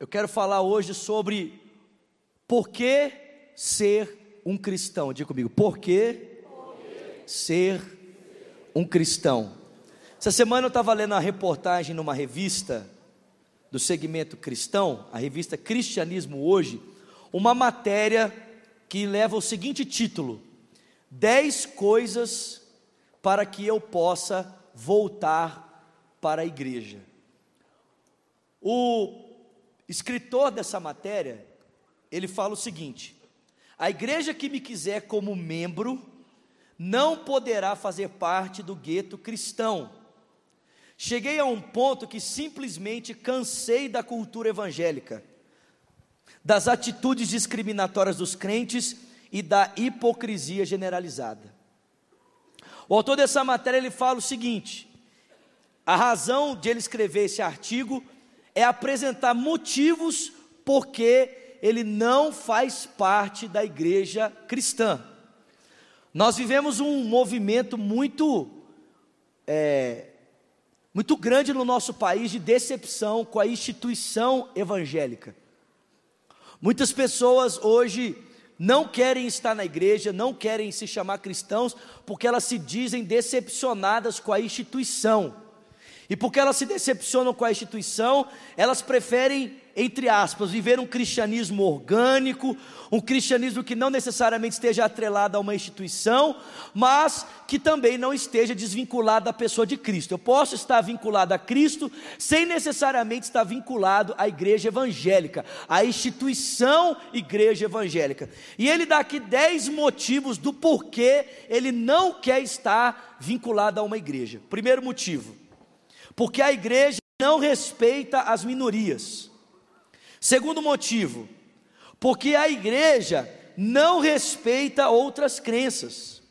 Eu quero falar hoje sobre por que ser um cristão. Diga comigo, por que ser um cristão? Essa semana eu estava lendo uma reportagem numa revista do segmento cristão, a revista Cristianismo Hoje, uma matéria que leva o seguinte título: 10 coisas para que eu possa voltar para a igreja. O escritor dessa matéria, ele fala o seguinte: a igreja que me quiser como membro não poderá fazer parte do gueto cristão. Cheguei a um ponto que simplesmente cansei da cultura evangélica, das atitudes discriminatórias dos crentes e da hipocrisia generalizada. O autor dessa matéria ele fala o seguinte: a razão de ele escrever esse artigo é apresentar motivos porque ele não faz parte da igreja cristã. Nós vivemos um movimento muito, é, muito grande no nosso país de decepção com a instituição evangélica. Muitas pessoas hoje não querem estar na igreja, não querem se chamar cristãos, porque elas se dizem decepcionadas com a instituição. E porque elas se decepcionam com a instituição, elas preferem, entre aspas, viver um cristianismo orgânico, um cristianismo que não necessariamente esteja atrelado a uma instituição, mas que também não esteja desvinculado da pessoa de Cristo. Eu posso estar vinculado a Cristo sem necessariamente estar vinculado à igreja evangélica, à instituição igreja evangélica. E ele dá aqui dez motivos do porquê ele não quer estar vinculado a uma igreja. Primeiro motivo porque a igreja não respeita as minorias. Segundo motivo, porque a igreja não respeita outras crenças.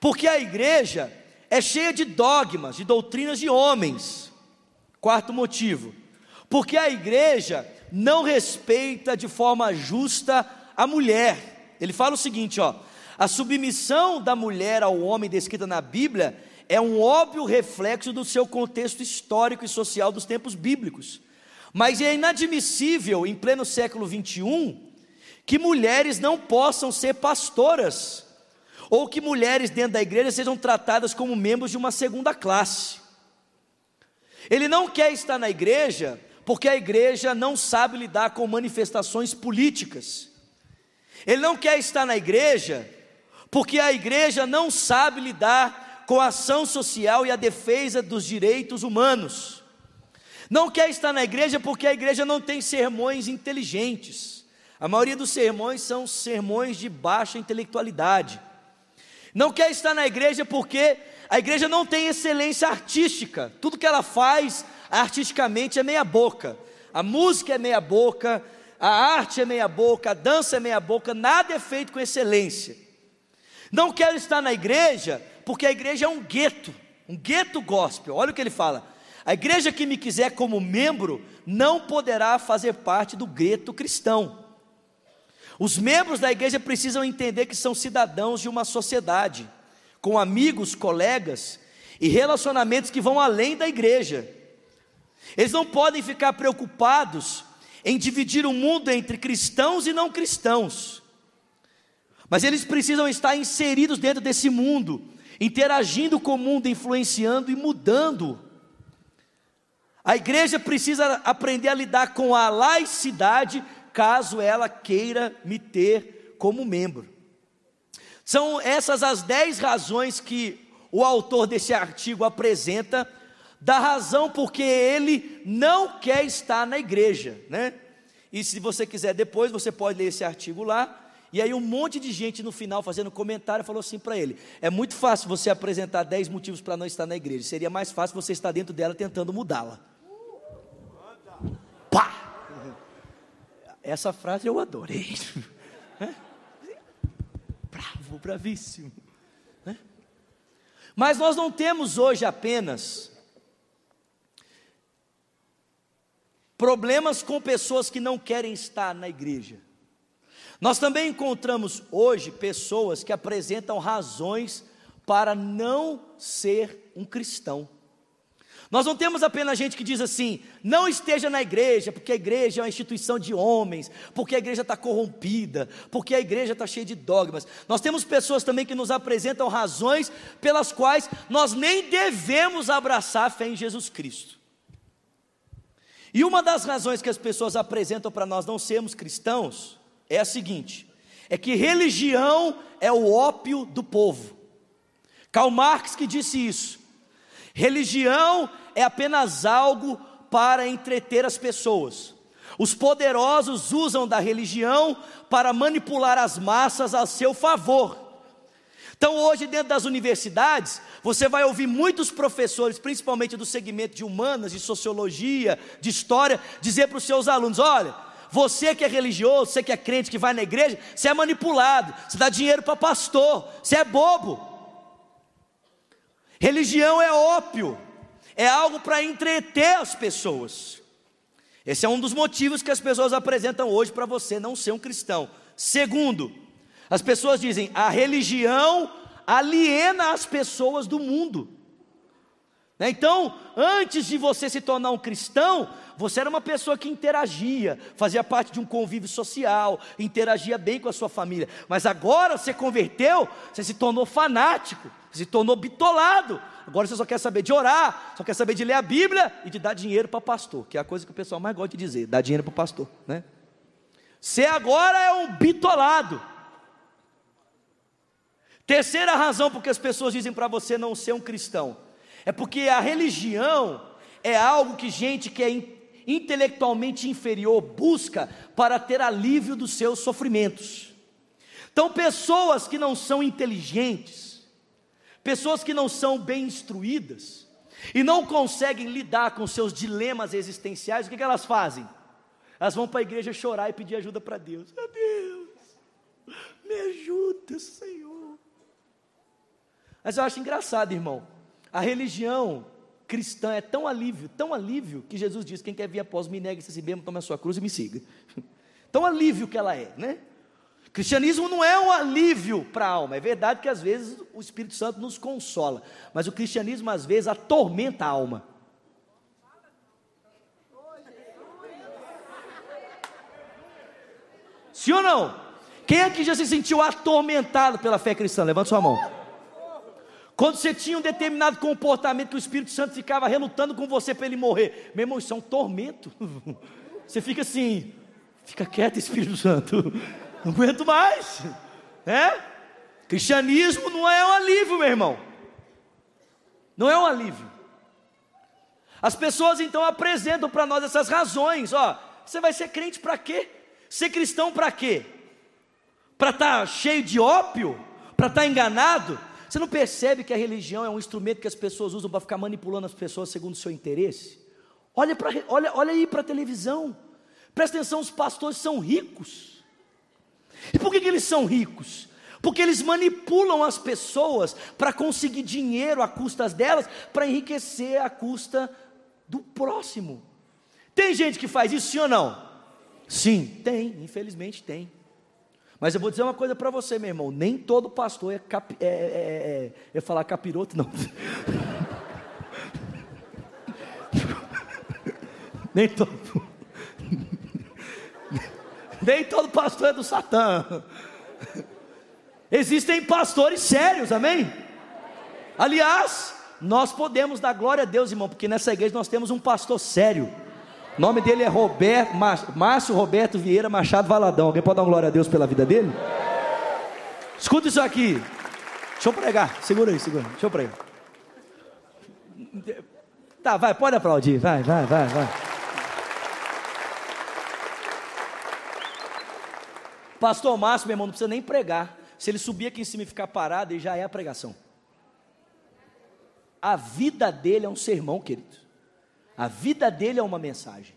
Porque a igreja é cheia de dogmas, de doutrinas de homens. Quarto motivo, porque a igreja não respeita de forma justa a mulher. Ele fala o seguinte, ó: a submissão da mulher ao homem descrita na Bíblia é um óbvio reflexo do seu contexto histórico e social dos tempos bíblicos. Mas é inadmissível, em pleno século 21, que mulheres não possam ser pastoras, ou que mulheres dentro da igreja sejam tratadas como membros de uma segunda classe. Ele não quer estar na igreja porque a igreja não sabe lidar com manifestações políticas. Ele não quer estar na igreja porque a igreja não sabe lidar com a ação social e a defesa dos direitos humanos. Não quer estar na igreja porque a igreja não tem sermões inteligentes. A maioria dos sermões são sermões de baixa intelectualidade. Não quer estar na igreja porque a igreja não tem excelência artística. Tudo que ela faz artisticamente é meia boca. A música é meia boca, a arte é meia boca, a dança é meia boca, nada é feito com excelência. Não quero estar na igreja porque a igreja é um gueto, um gueto gospel. Olha o que ele fala: a igreja que me quiser como membro não poderá fazer parte do gueto cristão. Os membros da igreja precisam entender que são cidadãos de uma sociedade, com amigos, colegas e relacionamentos que vão além da igreja. Eles não podem ficar preocupados em dividir o mundo entre cristãos e não cristãos, mas eles precisam estar inseridos dentro desse mundo interagindo com o mundo, influenciando e mudando. A igreja precisa aprender a lidar com a laicidade, caso ela queira me ter como membro. São essas as dez razões que o autor desse artigo apresenta, da razão porque ele não quer estar na igreja, né? E se você quiser depois, você pode ler esse artigo lá. E aí um monte de gente no final fazendo comentário falou assim para ele: é muito fácil você apresentar 10 motivos para não estar na igreja. Seria mais fácil você estar dentro dela tentando mudá-la. Pá! Essa frase eu adorei. Bravo, bravíssimo. Mas nós não temos hoje apenas problemas com pessoas que não querem estar na igreja. Nós também encontramos hoje pessoas que apresentam razões para não ser um cristão. Nós não temos apenas gente que diz assim: não esteja na igreja, porque a igreja é uma instituição de homens, porque a igreja está corrompida, porque a igreja está cheia de dogmas. Nós temos pessoas também que nos apresentam razões pelas quais nós nem devemos abraçar a fé em Jesus Cristo. E uma das razões que as pessoas apresentam para nós não sermos cristãos é a seguinte: é que religião é o ópio do povo. Karl Marx que disse isso. Religião é apenas algo para entreter as pessoas. Os poderosos usam da religião para manipular as massas a seu favor. Então, hoje, dentro das universidades, você vai ouvir muitos professores, principalmente do segmento de humanas, de sociologia, de história, dizer para os seus alunos: olha, você que é religioso, você que é crente, que vai na igreja, você é manipulado, você dá dinheiro para pastor, você é bobo. Religião é ópio é algo para entreter as pessoas. Esse é um dos motivos que as pessoas apresentam hoje para você não ser um cristão. Segundo, as pessoas dizem: a religião aliena as pessoas do mundo. Né? Então, antes de você se tornar um cristão, você era uma pessoa que interagia, fazia parte de um convívio social, interagia bem com a sua família. Mas agora você converteu, você se tornou fanático, se tornou bitolado. Agora você só quer saber de orar, só quer saber de ler a Bíblia e de dar dinheiro para pastor, que é a coisa que o pessoal mais gosta de dizer, dar dinheiro para pastor, né? Você agora é um bitolado. Terceira razão porque as pessoas dizem para você não ser um cristão, é porque a religião é algo que gente que é intelectualmente inferior busca para ter alívio dos seus sofrimentos. Então, pessoas que não são inteligentes, Pessoas que não são bem instruídas e não conseguem lidar com seus dilemas existenciais, o que, que elas fazem? Elas vão para a igreja chorar e pedir ajuda para Deus. Meu Deus, me ajuda, Senhor. Mas eu acho engraçado, irmão. A religião cristã é tão alívio, tão alívio, que Jesus diz: quem quer vir após me negue-se a si mesmo, tome a sua cruz e me siga. Tão alívio que ela é, né? Cristianismo não é um alívio para a alma. É verdade que às vezes o Espírito Santo nos consola, mas o cristianismo às vezes atormenta a alma. Sim ou não? Quem aqui já se sentiu atormentado pela fé cristã? Levanta sua mão. Quando você tinha um determinado comportamento que o Espírito Santo ficava relutando com você para ele morrer, meu irmão, isso é um tormento. Você fica assim, fica quieto, Espírito Santo. Não aguento mais. É? Cristianismo não é um alívio, meu irmão. Não é um alívio. As pessoas então apresentam para nós essas razões. Ó, você vai ser crente para quê? Ser cristão para quê? Para estar tá cheio de ópio? Para estar tá enganado? Você não percebe que a religião é um instrumento que as pessoas usam para ficar manipulando as pessoas segundo o seu interesse? Olha, pra, olha, olha aí para a televisão. Presta atenção, os pastores são ricos. E por que, que eles são ricos? Porque eles manipulam as pessoas para conseguir dinheiro a custas delas, para enriquecer a custa do próximo. Tem gente que faz isso, sim ou não? Sim, tem, infelizmente tem. Mas eu vou dizer uma coisa para você, meu irmão: nem todo pastor é, cap, é, é, é, é falar capiroto, não. nem todo. Nem todo pastor é do Satã. Existem pastores sérios, amém? Aliás, nós podemos dar glória a Deus, irmão, porque nessa igreja nós temos um pastor sério. O nome dele é Roberto, Márcio Roberto Vieira Machado Valadão. Alguém pode dar glória a Deus pela vida dele? Escuta isso aqui. Deixa eu pregar. Segura aí, segura. Deixa eu pregar. Tá, vai, pode aplaudir. Vai, vai, vai, vai. Pastor Márcio, meu irmão, não precisa nem pregar. Se ele subir aqui em cima e ficar parado, ele já é a pregação. A vida dele é um sermão, querido. A vida dele é uma mensagem.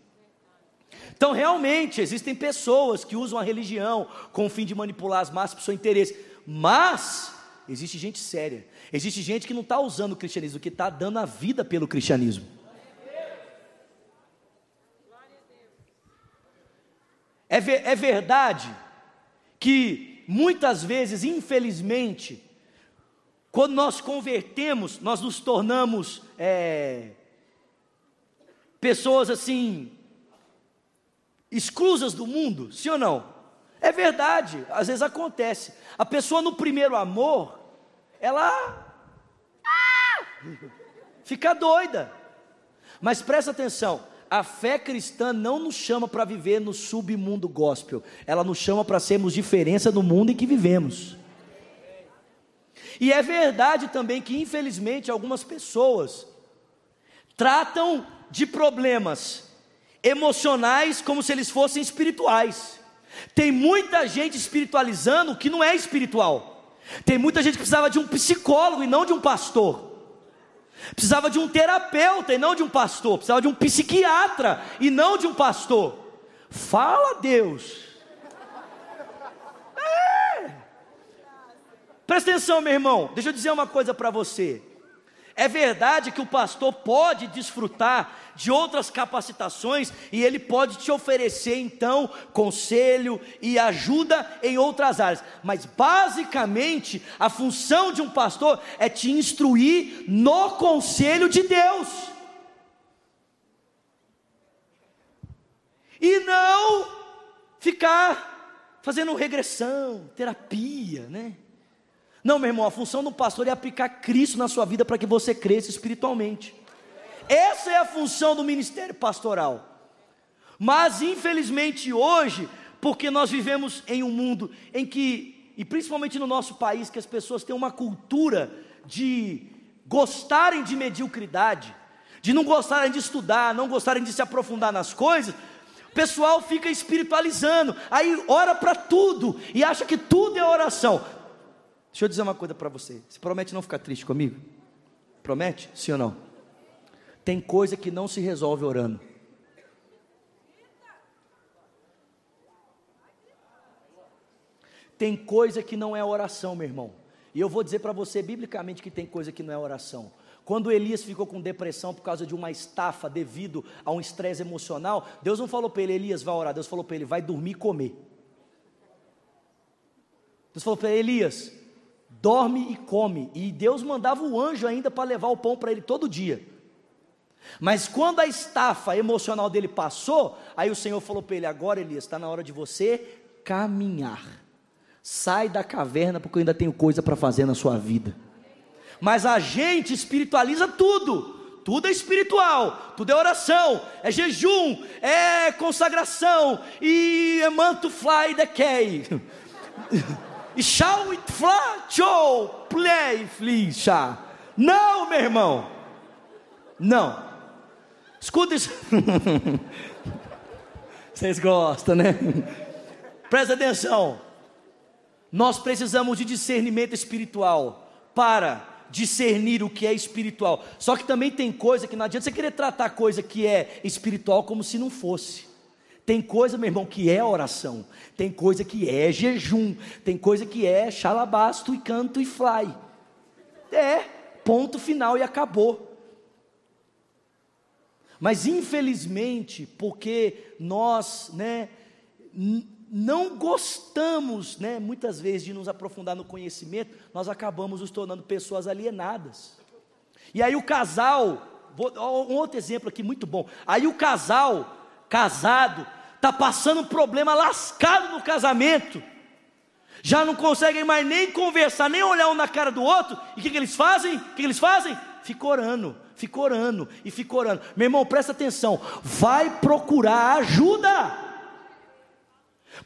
Então, realmente, existem pessoas que usam a religião com o fim de manipular as massas para o seu interesse. Mas, existe gente séria. Existe gente que não está usando o cristianismo, que está dando a vida pelo cristianismo. É, ver, é verdade que muitas vezes, infelizmente, quando nós convertemos, nós nos tornamos é, pessoas assim, exclusas do mundo, sim ou não? É verdade, às vezes acontece. A pessoa no primeiro amor, ela fica doida. Mas presta atenção, a fé cristã não nos chama para viver no submundo gospel, ela nos chama para sermos diferença no mundo em que vivemos. E é verdade também que, infelizmente, algumas pessoas tratam de problemas emocionais como se eles fossem espirituais. Tem muita gente espiritualizando que não é espiritual. Tem muita gente que precisava de um psicólogo e não de um pastor. Precisava de um terapeuta e não de um pastor. Precisava de um psiquiatra e não de um pastor. Fala Deus. É. Presta atenção, meu irmão. Deixa eu dizer uma coisa para você. É verdade que o pastor pode desfrutar de outras capacitações e ele pode te oferecer então conselho e ajuda em outras áreas, mas basicamente a função de um pastor é te instruir no conselho de Deus. E não ficar fazendo regressão, terapia, né? Não, meu irmão, a função do pastor é aplicar Cristo na sua vida para que você cresça espiritualmente. Essa é a função do ministério pastoral. Mas infelizmente hoje, porque nós vivemos em um mundo em que, e principalmente no nosso país, que as pessoas têm uma cultura de gostarem de mediocridade, de não gostarem de estudar, não gostarem de se aprofundar nas coisas, o pessoal fica espiritualizando, aí ora para tudo e acha que tudo é oração. Deixa eu dizer uma coisa para você. Você promete não ficar triste comigo? Promete? Sim ou não? Tem coisa que não se resolve orando. Tem coisa que não é oração, meu irmão. E eu vou dizer para você biblicamente que tem coisa que não é oração. Quando Elias ficou com depressão por causa de uma estafa devido a um estresse emocional, Deus não falou para ele, Elias, vai orar. Deus falou para ele, vai dormir e comer. Deus falou para ele, Elias, dorme e come. E Deus mandava o anjo ainda para levar o pão para ele todo dia. Mas quando a estafa emocional dele passou, aí o Senhor falou para ele: agora, Elias, está na hora de você caminhar. Sai da caverna, porque eu ainda tenho coisa para fazer na sua vida. Mas a gente espiritualiza tudo. Tudo é espiritual, tudo é oração, é jejum, é consagração e é manto fly the shall it show, play, flicha. Não, meu irmão. Não. Escuta isso. Vocês gostam, né? Presta atenção. Nós precisamos de discernimento espiritual para discernir o que é espiritual. Só que também tem coisa que não adianta você querer tratar coisa que é espiritual como se não fosse. Tem coisa, meu irmão, que é oração. Tem coisa que é jejum. Tem coisa que é xalabasto e canto e fly. É, ponto final e acabou. Mas infelizmente, porque nós, né, não gostamos, né, muitas vezes de nos aprofundar no conhecimento, nós acabamos nos tornando pessoas alienadas. E aí o casal, vou, um outro exemplo aqui muito bom. Aí o casal casado, está passando um problema lascado no casamento, já não conseguem mais nem conversar, nem olhar um na cara do outro, e o que, que eles fazem? O que, que eles fazem? Fica orando, fica orando e fica orando. Meu irmão, presta atenção, vai procurar ajuda.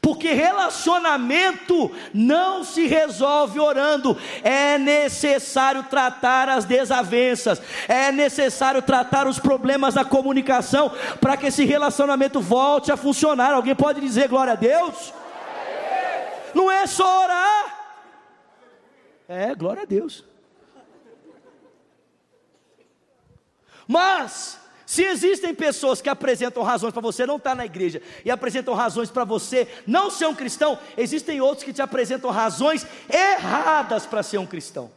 Porque relacionamento não se resolve orando, é necessário tratar as desavenças, é necessário tratar os problemas da comunicação para que esse relacionamento volte a funcionar. Alguém pode dizer glória a Deus? Não é só orar, é glória a Deus. Mas se existem pessoas que apresentam razões para você não estar tá na igreja e apresentam razões para você não ser um cristão, existem outros que te apresentam razões erradas para ser um cristão.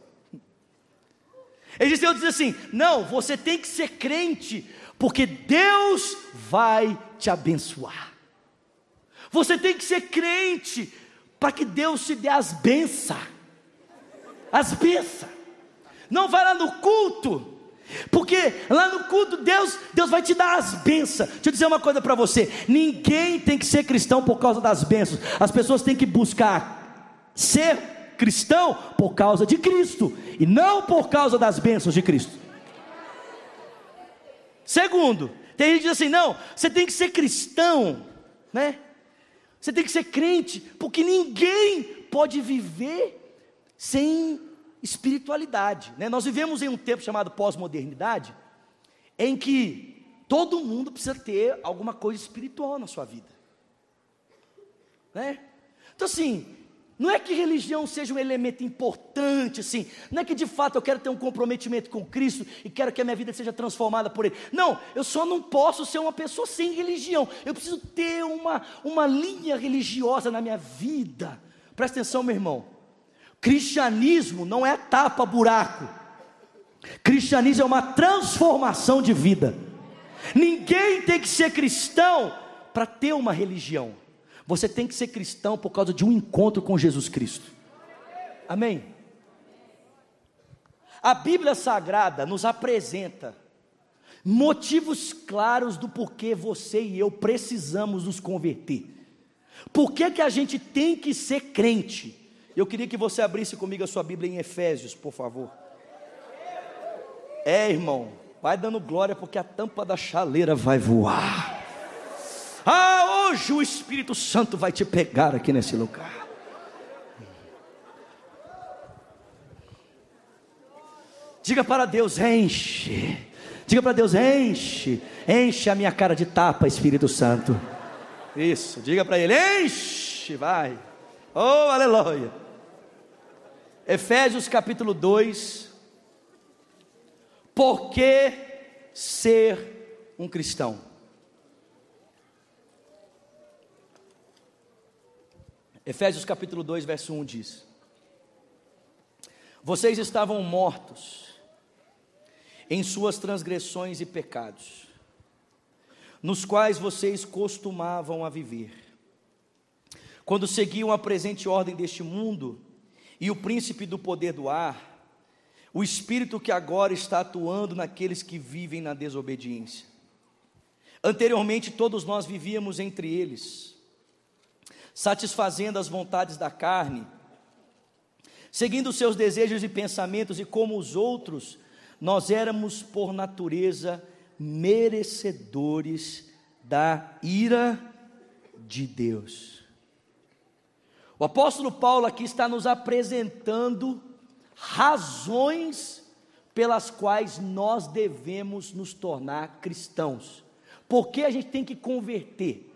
Existem outros que dizem assim: não, você tem que ser crente, porque Deus vai te abençoar. Você tem que ser crente, para que Deus te dê as bênçãos. As bênçãos. Não vai lá no culto Porque lá no culto, Deus, Deus vai te dar as bênçãos. Deixa eu dizer uma coisa para você: ninguém tem que ser cristão por causa das bênçãos. As pessoas têm que buscar ser cristão por causa de Cristo e não por causa das bênçãos de Cristo. Segundo, tem gente que diz assim: não, você tem que ser cristão, né? Você tem que ser crente, porque ninguém pode viver sem espiritualidade. Né? Nós vivemos em um tempo chamado pós-modernidade, em que todo mundo precisa ter alguma coisa espiritual na sua vida. Né? Então, assim, não é que religião seja um elemento importante, assim, não é que de fato eu quero ter um comprometimento com Cristo e quero que a minha vida seja transformada por Ele. Não, eu só não posso ser uma pessoa sem religião, eu preciso ter uma, uma linha religiosa na minha vida. Presta atenção, meu irmão. Cristianismo não é tapa-buraco. Cristianismo é uma transformação de vida. Ninguém tem que ser cristão para ter uma religião. Você tem que ser cristão por causa de um encontro com Jesus Cristo. Amém? A Bíblia Sagrada nos apresenta motivos claros do porquê você e eu precisamos nos converter. Por que, que a gente tem que ser crente? Eu queria que você abrisse comigo a sua Bíblia em Efésios, por favor. É, irmão, vai dando glória porque a tampa da chaleira vai voar. Ah, hoje o Espírito Santo vai te pegar aqui nesse lugar. Diga para Deus, enche. Diga para Deus, enche. Enche a minha cara de tapa, Espírito Santo. Isso, diga para Ele, enche, vai. Oh, aleluia. Efésios capítulo 2. Por que ser um cristão? Efésios capítulo 2, verso 1 diz: Vocês estavam mortos em suas transgressões e pecados, nos quais vocês costumavam a viver, quando seguiam a presente ordem deste mundo e o príncipe do poder do ar, o espírito que agora está atuando naqueles que vivem na desobediência. Anteriormente, todos nós vivíamos entre eles, satisfazendo as vontades da carne, seguindo seus desejos e pensamentos, e como os outros, nós éramos por natureza merecedores da ira de Deus. O apóstolo Paulo aqui está nos apresentando razões pelas quais nós devemos nos tornar cristãos. Por que a gente tem que converter?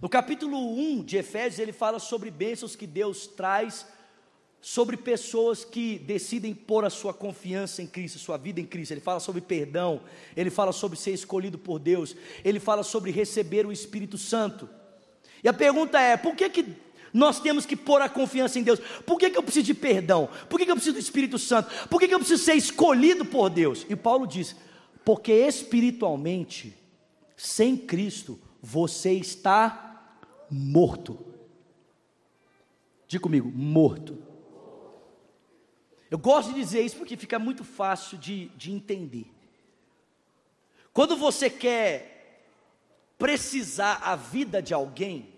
No capítulo 1 de Efésios, ele fala sobre bênçãos que Deus traz sobre pessoas que decidem pôr a sua confiança em Cristo, sua vida em Cristo. Ele fala sobre perdão, ele fala sobre ser escolhido por Deus, ele fala sobre receber o Espírito Santo. E a pergunta é: por que, que nós temos que pôr a confiança em Deus. Por que, que eu preciso de perdão? Por que, que eu preciso do Espírito Santo? Por que, que eu preciso ser escolhido por Deus? E Paulo diz: porque espiritualmente, sem Cristo, você está morto. Diga comigo, morto. Eu gosto de dizer isso porque fica muito fácil de, de entender. Quando você quer precisar a vida de alguém,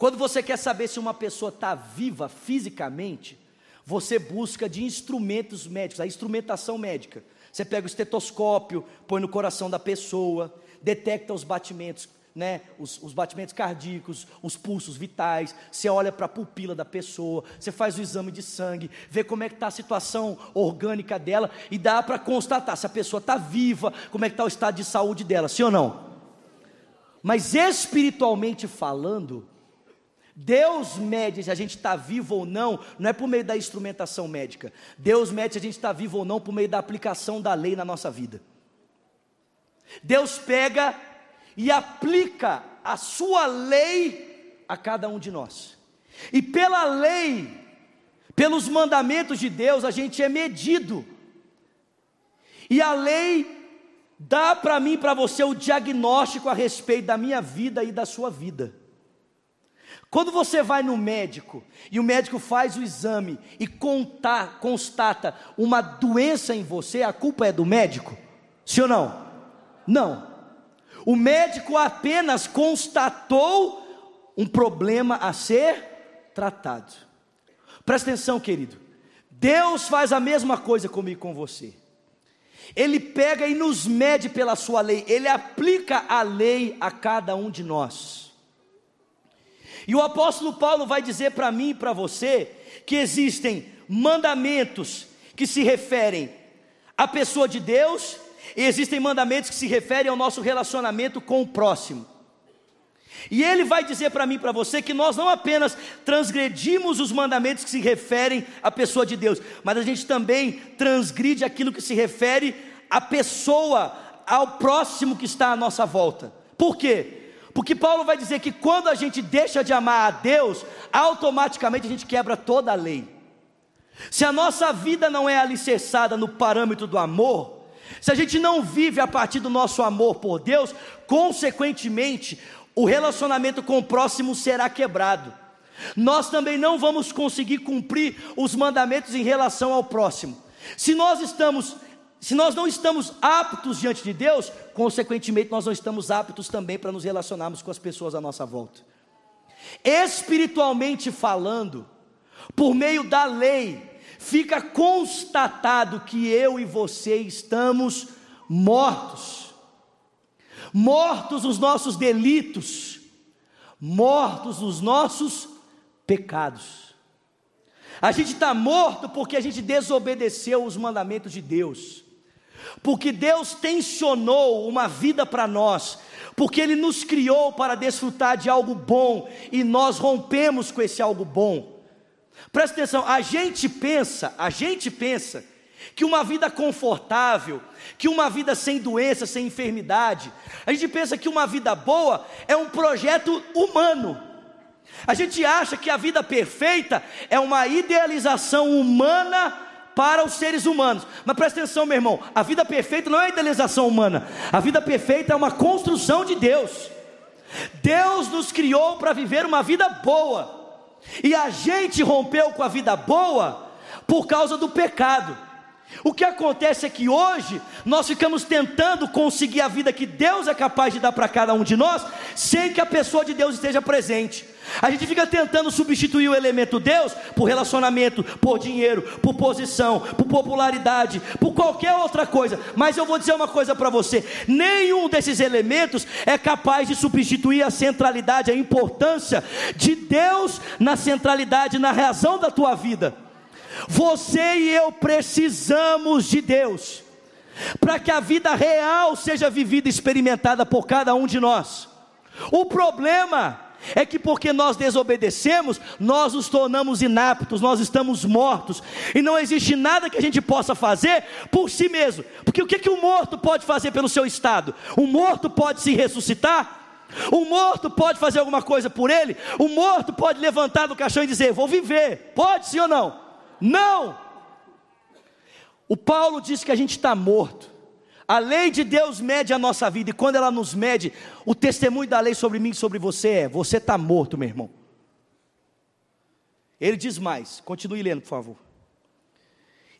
quando você quer saber se uma pessoa está viva fisicamente, você busca de instrumentos médicos, a instrumentação médica. Você pega o estetoscópio, põe no coração da pessoa, detecta os batimentos, né, os, os batimentos cardíacos, os pulsos vitais, você olha para a pupila da pessoa, você faz o exame de sangue, vê como é que está a situação orgânica dela e dá para constatar se a pessoa está viva, como é que está o estado de saúde dela, sim ou não? Mas espiritualmente falando, Deus mede se a gente está vivo ou não, não é por meio da instrumentação médica. Deus mede se a gente está vivo ou não por meio da aplicação da lei na nossa vida. Deus pega e aplica a sua lei a cada um de nós. E pela lei, pelos mandamentos de Deus, a gente é medido. E a lei dá para mim e para você o diagnóstico a respeito da minha vida e da sua vida. Quando você vai no médico e o médico faz o exame e contar, constata uma doença em você, a culpa é do médico? Sim ou não? Não. O médico apenas constatou um problema a ser tratado. Presta atenção, querido. Deus faz a mesma coisa comigo e com você. Ele pega e nos mede pela sua lei, ele aplica a lei a cada um de nós. E o apóstolo Paulo vai dizer para mim e para você que existem mandamentos que se referem à pessoa de Deus e existem mandamentos que se referem ao nosso relacionamento com o próximo. E ele vai dizer para mim e para você que nós não apenas transgredimos os mandamentos que se referem à pessoa de Deus, mas a gente também transgride aquilo que se refere à pessoa, ao próximo que está à nossa volta. Por quê? Porque Paulo vai dizer que quando a gente deixa de amar a Deus, automaticamente a gente quebra toda a lei. Se a nossa vida não é alicerçada no parâmetro do amor, se a gente não vive a partir do nosso amor por Deus, consequentemente, o relacionamento com o próximo será quebrado. Nós também não vamos conseguir cumprir os mandamentos em relação ao próximo. Se nós estamos se nós não estamos aptos diante de Deus, consequentemente nós não estamos aptos também para nos relacionarmos com as pessoas à nossa volta. Espiritualmente falando, por meio da lei, fica constatado que eu e você estamos mortos. Mortos nos nossos delitos, mortos nos nossos pecados. A gente está morto porque a gente desobedeceu os mandamentos de Deus porque Deus tensionou uma vida para nós, porque Ele nos criou para desfrutar de algo bom e nós rompemos com esse algo bom. Presta atenção, a gente pensa, a gente pensa que uma vida confortável, que uma vida sem doença, sem enfermidade, a gente pensa que uma vida boa é um projeto humano. A gente acha que a vida perfeita é uma idealização humana para os seres humanos. Mas presta atenção, meu irmão: a vida perfeita não é idealização humana, a vida perfeita é uma construção de Deus. Deus nos criou para viver uma vida boa, e a gente rompeu com a vida boa por causa do pecado. O que acontece é que hoje nós ficamos tentando conseguir a vida que Deus é capaz de dar para cada um de nós, sem que a pessoa de Deus esteja presente. A gente fica tentando substituir o elemento Deus por relacionamento, por dinheiro, por posição, por popularidade, por qualquer outra coisa. Mas eu vou dizer uma coisa para você: nenhum desses elementos é capaz de substituir a centralidade, a importância de Deus na centralidade, na razão da tua vida. Você e eu precisamos de Deus para que a vida real seja vivida e experimentada por cada um de nós. O problema é que porque nós desobedecemos, nós nos tornamos inaptos, nós estamos mortos, e não existe nada que a gente possa fazer por si mesmo, porque o que, que o morto pode fazer pelo seu estado? O morto pode se ressuscitar? O morto pode fazer alguma coisa por ele? O morto pode levantar do caixão e dizer: Vou viver. Pode sim ou não? Não! O Paulo diz que a gente está morto. A lei de Deus mede a nossa vida, e quando ela nos mede, o testemunho da lei sobre mim e sobre você é: você está morto, meu irmão. Ele diz mais, continue lendo, por favor.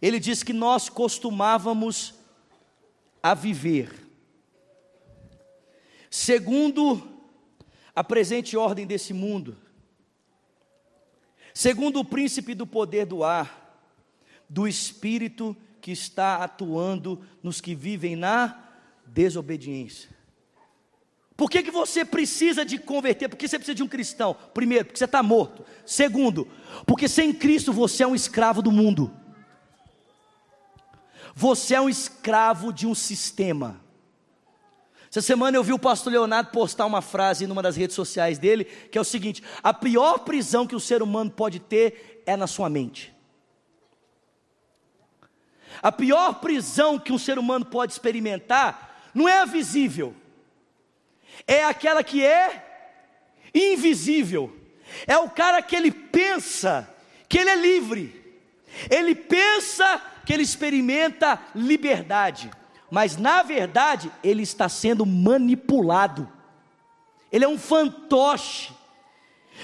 Ele diz que nós costumávamos a viver, segundo a presente ordem desse mundo, segundo o príncipe do poder do ar, do espírito que está atuando nos que vivem na desobediência. Por que, que você precisa de converter? Por que você precisa de um cristão? Primeiro, porque você está morto. Segundo, porque sem Cristo você é um escravo do mundo. Você é um escravo de um sistema. Essa semana eu vi o pastor Leonardo postar uma frase numa das redes sociais dele, que é o seguinte: a pior prisão que o ser humano pode ter é na sua mente. A pior prisão que um ser humano pode experimentar não é a visível, é aquela que é invisível. É o cara que ele pensa que ele é livre, ele pensa que ele experimenta liberdade, mas na verdade ele está sendo manipulado, ele é um fantoche.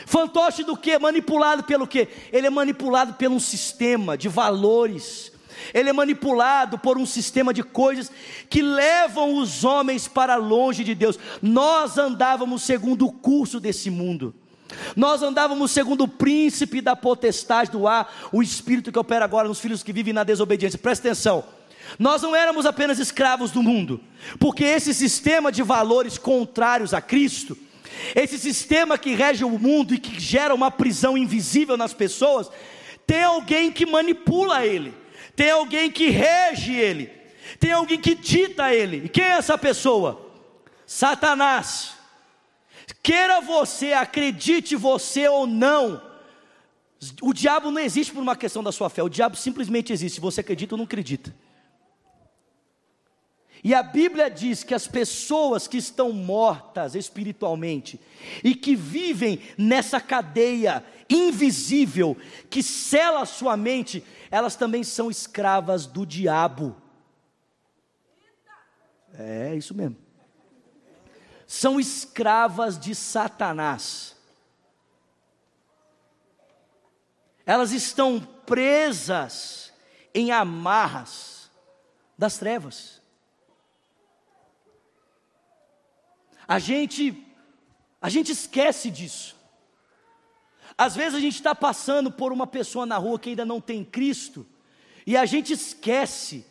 Fantoche do que? Manipulado pelo que? Ele é manipulado por um sistema de valores. Ele é manipulado por um sistema de coisas que levam os homens para longe de Deus. Nós andávamos segundo o curso desse mundo. Nós andávamos segundo o príncipe da potestade do ar, o espírito que opera agora nos filhos que vivem na desobediência. Presta atenção. Nós não éramos apenas escravos do mundo, porque esse sistema de valores contrários a Cristo, esse sistema que rege o mundo e que gera uma prisão invisível nas pessoas, tem alguém que manipula ele, tem alguém que rege ele, tem alguém que dita ele. E quem é essa pessoa? Satanás. Queira você, acredite você ou não, o diabo não existe por uma questão da sua fé, o diabo simplesmente existe, você acredita ou não acredita. E a Bíblia diz que as pessoas que estão mortas espiritualmente e que vivem nessa cadeia invisível que cela a sua mente, elas também são escravas do diabo. É isso mesmo. São escravas de Satanás. Elas estão presas em amarras das trevas. A gente, a gente esquece disso. Às vezes a gente está passando por uma pessoa na rua que ainda não tem Cristo, e a gente esquece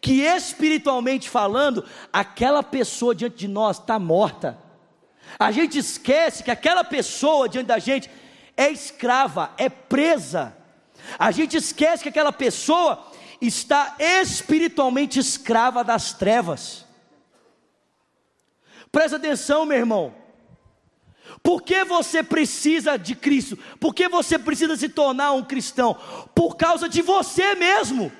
que espiritualmente falando, aquela pessoa diante de nós está morta. A gente esquece que aquela pessoa diante da gente é escrava, é presa. A gente esquece que aquela pessoa está espiritualmente escrava das trevas. Presta atenção, meu irmão. Por que você precisa de Cristo? Por que você precisa se tornar um cristão? Por causa de você mesmo.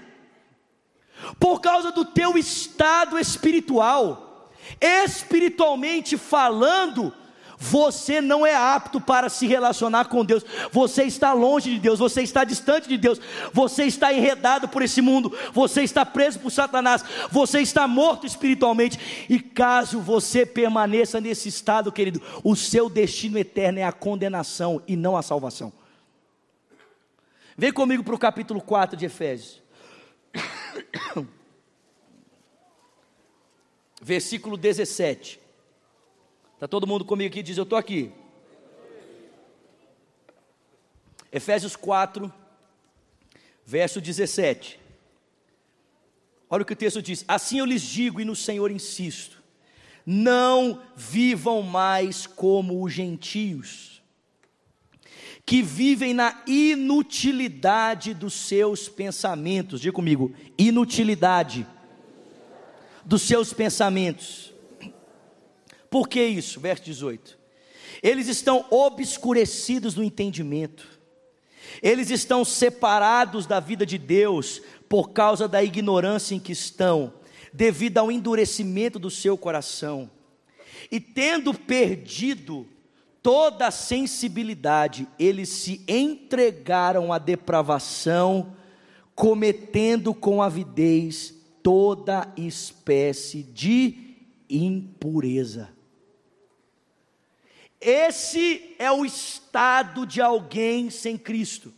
Por causa do teu estado espiritual. Espiritualmente falando, você não é apto para se relacionar com Deus, você está longe de Deus, você está distante de Deus, você está enredado por esse mundo, você está preso por Satanás, você está morto espiritualmente, e caso você permaneça nesse estado, querido, o seu destino eterno é a condenação e não a salvação. Vem comigo para o capítulo 4 de Efésios. Versículo 17. Está todo mundo comigo aqui? Diz: Eu estou aqui. Efésios 4, verso 17. Olha o que o texto diz: Assim eu lhes digo e no Senhor insisto: não vivam mais como os gentios, que vivem na inutilidade dos seus pensamentos. Diga comigo: inutilidade dos seus pensamentos por que isso? Verso 18. Eles estão obscurecidos no entendimento, eles estão separados da vida de Deus por causa da ignorância em que estão, devido ao endurecimento do seu coração, e tendo perdido toda a sensibilidade, eles se entregaram à depravação, cometendo com avidez toda espécie de impureza. Esse é o estado de alguém sem Cristo.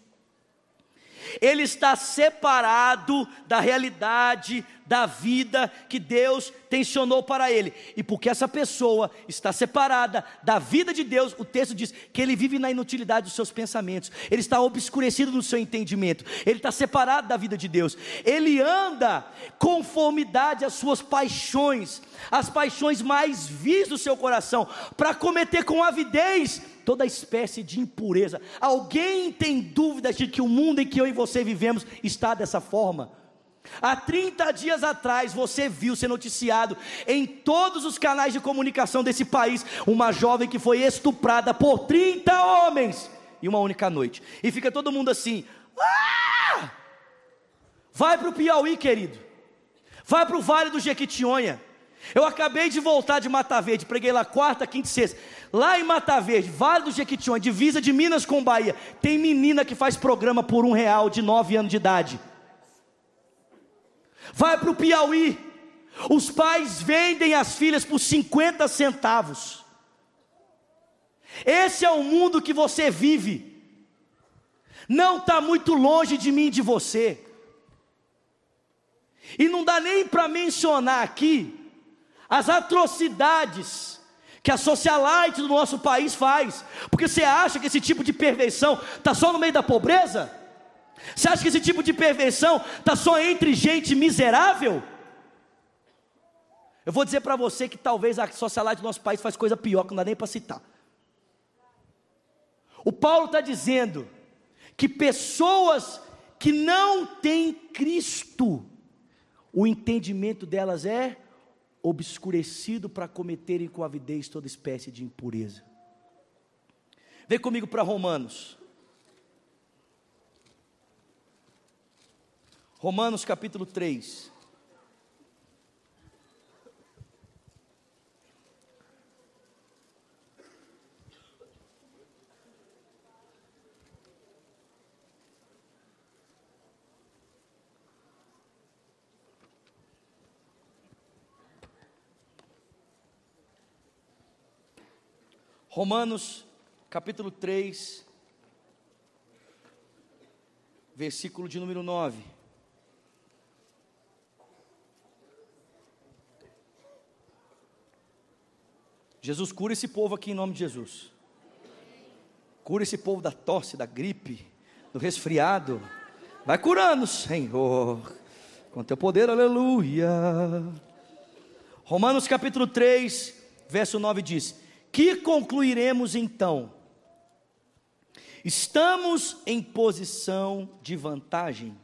Ele está separado da realidade da vida que Deus tensionou para ele. E porque essa pessoa está separada da vida de Deus, o texto diz que ele vive na inutilidade dos seus pensamentos, ele está obscurecido no seu entendimento, ele está separado da vida de Deus, ele anda conformidade às suas paixões, as paixões mais vis do seu coração, para cometer com avidez toda espécie de impureza. Alguém tem dúvida de que o mundo em que eu e você vivemos está dessa forma? Há 30 dias atrás você viu ser noticiado em todos os canais de comunicação desse país uma jovem que foi estuprada por 30 homens em uma única noite. E fica todo mundo assim: ah! vai para o Piauí, querido, vai para o Vale do Jequitinhonha. Eu acabei de voltar de Mata Verde, preguei lá quarta, quinta e sexta. Lá em Mata Verde, Vale do Jequitinhonha, divisa de Minas com Bahia, tem menina que faz programa por um real de nove anos de idade vai para o Piauí. Os pais vendem as filhas por 50 centavos. Esse é o mundo que você vive. Não está muito longe de mim e de você. E não dá nem para mencionar aqui as atrocidades que a socialite do nosso país faz. Porque você acha que esse tipo de perversão está só no meio da pobreza? Você acha que esse tipo de perversão está só entre gente miserável? Eu vou dizer para você que talvez a socialite do nosso país faz coisa pior que não dá nem para citar. O Paulo está dizendo que pessoas que não têm Cristo, o entendimento delas é obscurecido para cometerem com avidez toda espécie de impureza. Vem comigo para Romanos. Romanos capítulo 3. Romanos, capítulo 3, versículo de número 9. Jesus cura esse povo aqui em nome de Jesus. Cura esse povo da tosse, da gripe, do resfriado. Vai curando, Senhor. Com teu poder, aleluia. Romanos capítulo 3, verso 9 diz: que concluiremos então? Estamos em posição de vantagem.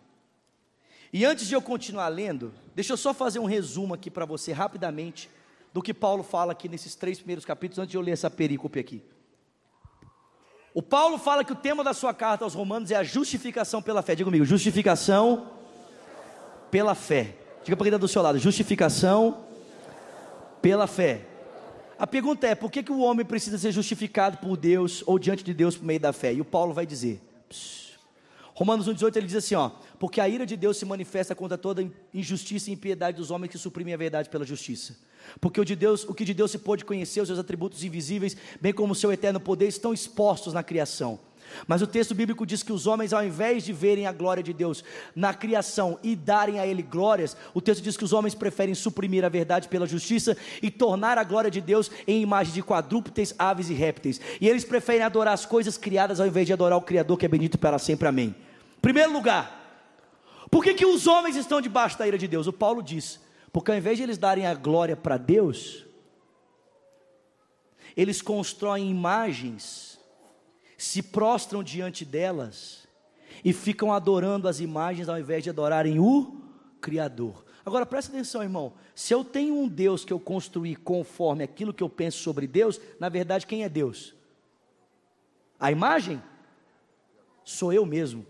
E antes de eu continuar lendo, deixa eu só fazer um resumo aqui para você rapidamente do que Paulo fala aqui nesses três primeiros capítulos, antes de eu ler essa perícope aqui. O Paulo fala que o tema da sua carta aos Romanos é a justificação pela fé. Diga comigo, justificação pela fé. Diga para quem está do seu lado, justificação pela fé. A pergunta é: por que, que o homem precisa ser justificado por Deus ou diante de Deus por meio da fé? E o Paulo vai dizer. Pss, Romanos 1,18 ele diz assim: ó, porque a ira de Deus se manifesta contra toda injustiça e impiedade dos homens que suprimem a verdade pela justiça. Porque o, de Deus, o que de Deus se pode conhecer, os seus atributos invisíveis, bem como o seu eterno poder, estão expostos na criação mas o texto bíblico diz que os homens, ao invés de verem a glória de Deus na criação e darem a Ele glórias, o texto diz que os homens preferem suprimir a verdade pela justiça e tornar a glória de Deus em imagem de quadrúpedes, aves e répteis. E eles preferem adorar as coisas criadas ao invés de adorar o Criador que é bendito para sempre. Amém. Primeiro lugar, por que, que os homens estão debaixo da ira de Deus? O Paulo diz: porque ao invés de eles darem a glória para Deus, eles constroem imagens se prostram diante delas e ficam adorando as imagens ao invés de adorarem o Criador. Agora presta atenção, irmão. Se eu tenho um Deus que eu construí conforme aquilo que eu penso sobre Deus, na verdade, quem é Deus? A imagem? Sou eu mesmo.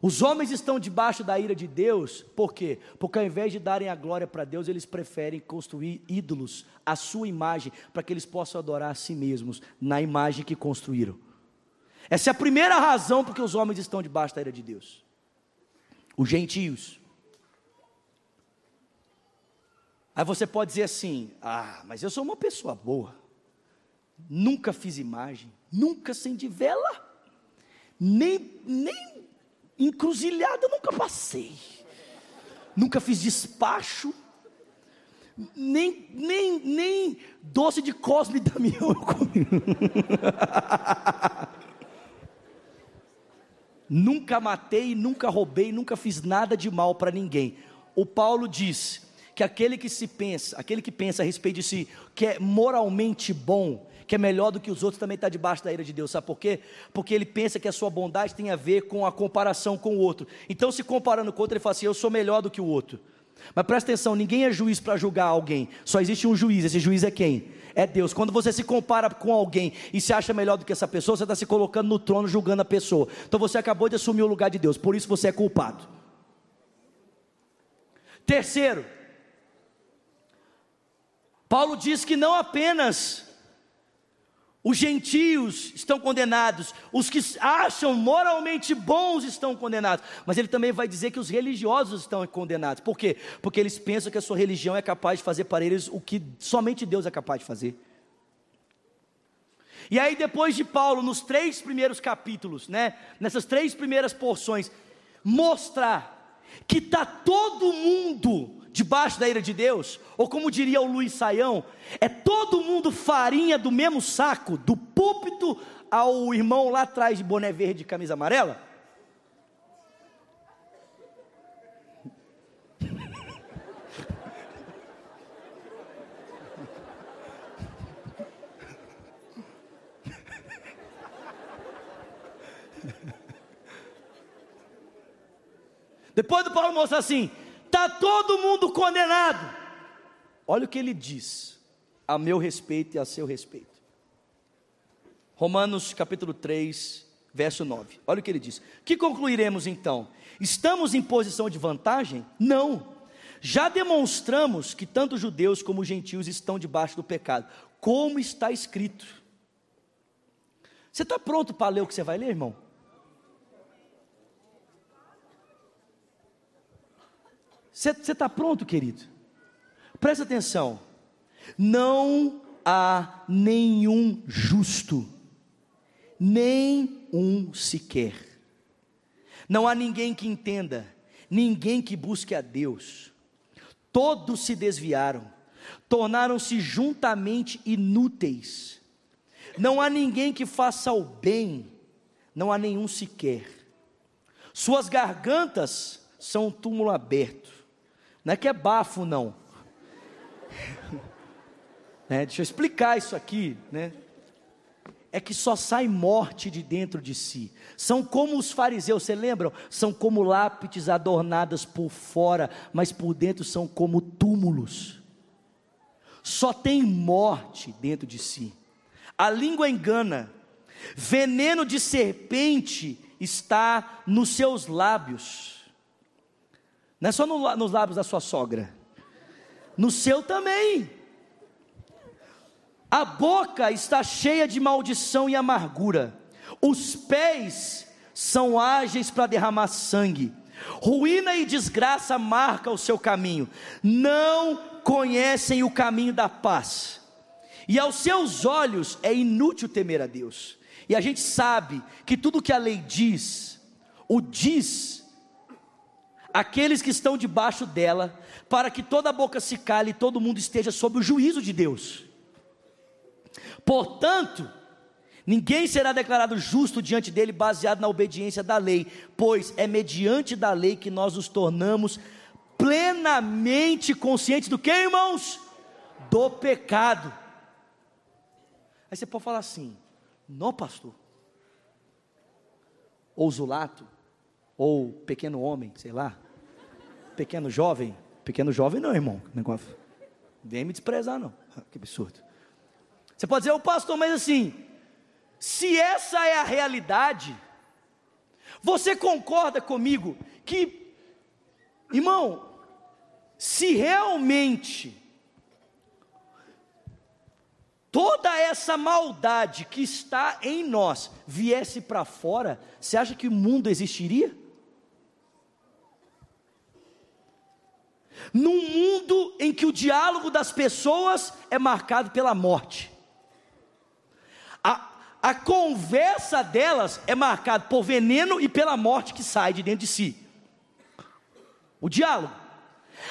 Os homens estão debaixo da ira de Deus, por quê? Porque ao invés de darem a glória para Deus, eles preferem construir ídolos, à sua imagem, para que eles possam adorar a si mesmos, na imagem que construíram. Essa é a primeira razão porque os homens estão debaixo da ira de Deus. Os gentios. Aí você pode dizer assim: ah, mas eu sou uma pessoa boa, nunca fiz imagem, nunca acendi vela, nem, nem Encruzilhada eu nunca passei. Nunca fiz despacho. Nem, nem, nem doce de Cosme Damião eu comi. nunca matei, nunca roubei, nunca fiz nada de mal para ninguém. O Paulo diz que aquele que se pensa, aquele que pensa a respeito de si, que é moralmente bom, que é melhor do que os outros, também está debaixo da ira de Deus. Sabe por quê? Porque ele pensa que a sua bondade tem a ver com a comparação com o outro. Então, se comparando com o outro, ele fala assim: Eu sou melhor do que o outro. Mas presta atenção: ninguém é juiz para julgar alguém, só existe um juiz. Esse juiz é quem? É Deus. Quando você se compara com alguém e se acha melhor do que essa pessoa, você está se colocando no trono julgando a pessoa. Então você acabou de assumir o lugar de Deus, por isso você é culpado. Terceiro, Paulo diz que não apenas os gentios estão condenados, os que acham moralmente bons estão condenados, mas ele também vai dizer que os religiosos estão condenados. Por quê? Porque eles pensam que a sua religião é capaz de fazer para eles o que somente Deus é capaz de fazer. E aí, depois de Paulo, nos três primeiros capítulos, né, nessas três primeiras porções, mostrar que está todo mundo debaixo da ira de Deus, ou como diria o Luiz Saião, é todo mundo farinha do mesmo saco, do púlpito ao irmão lá atrás de boné verde e camisa amarela? Depois do Paulo mostrar assim: está todo mundo condenado. Olha o que ele diz a meu respeito e a seu respeito. Romanos capítulo 3, verso 9. Olha o que ele diz. Que concluiremos então? Estamos em posição de vantagem? Não. Já demonstramos que tanto judeus como gentios estão debaixo do pecado, como está escrito. Você está pronto para ler o que você vai ler, irmão? Você está pronto, querido? Presta atenção. Não há nenhum justo, nem um sequer. Não há ninguém que entenda, ninguém que busque a Deus. Todos se desviaram, tornaram-se juntamente inúteis. Não há ninguém que faça o bem, não há nenhum sequer. Suas gargantas são um túmulo aberto não é que é bafo, não. né? Deixa eu explicar isso aqui, né? É que só sai morte de dentro de si. São como os fariseus, você lembram? São como lápides adornadas por fora, mas por dentro são como túmulos. Só tem morte dentro de si. A língua engana. Veneno de serpente está nos seus lábios. Não é só no, nos lábios da sua sogra, no seu também. A boca está cheia de maldição e amargura, os pés são ágeis para derramar sangue, ruína e desgraça marcam o seu caminho, não conhecem o caminho da paz, e aos seus olhos é inútil temer a Deus, e a gente sabe que tudo que a lei diz, o diz aqueles que estão debaixo dela, para que toda a boca se cale e todo mundo esteja sob o juízo de Deus. Portanto, ninguém será declarado justo diante dele baseado na obediência da lei, pois é mediante da lei que nós nos tornamos plenamente conscientes do que, irmãos? Do pecado. Aí você pode falar assim: não, pastor. Ou Zulato, ou pequeno homem, sei lá, pequeno jovem, pequeno jovem não, irmão, vem me desprezar não, que absurdo. Você pode dizer, o pastor, mas assim, se essa é a realidade, você concorda comigo que, irmão, se realmente toda essa maldade que está em nós viesse para fora, você acha que o mundo existiria? Num mundo em que o diálogo das pessoas é marcado pela morte. A, a conversa delas é marcada por veneno e pela morte que sai de dentro de si. O diálogo.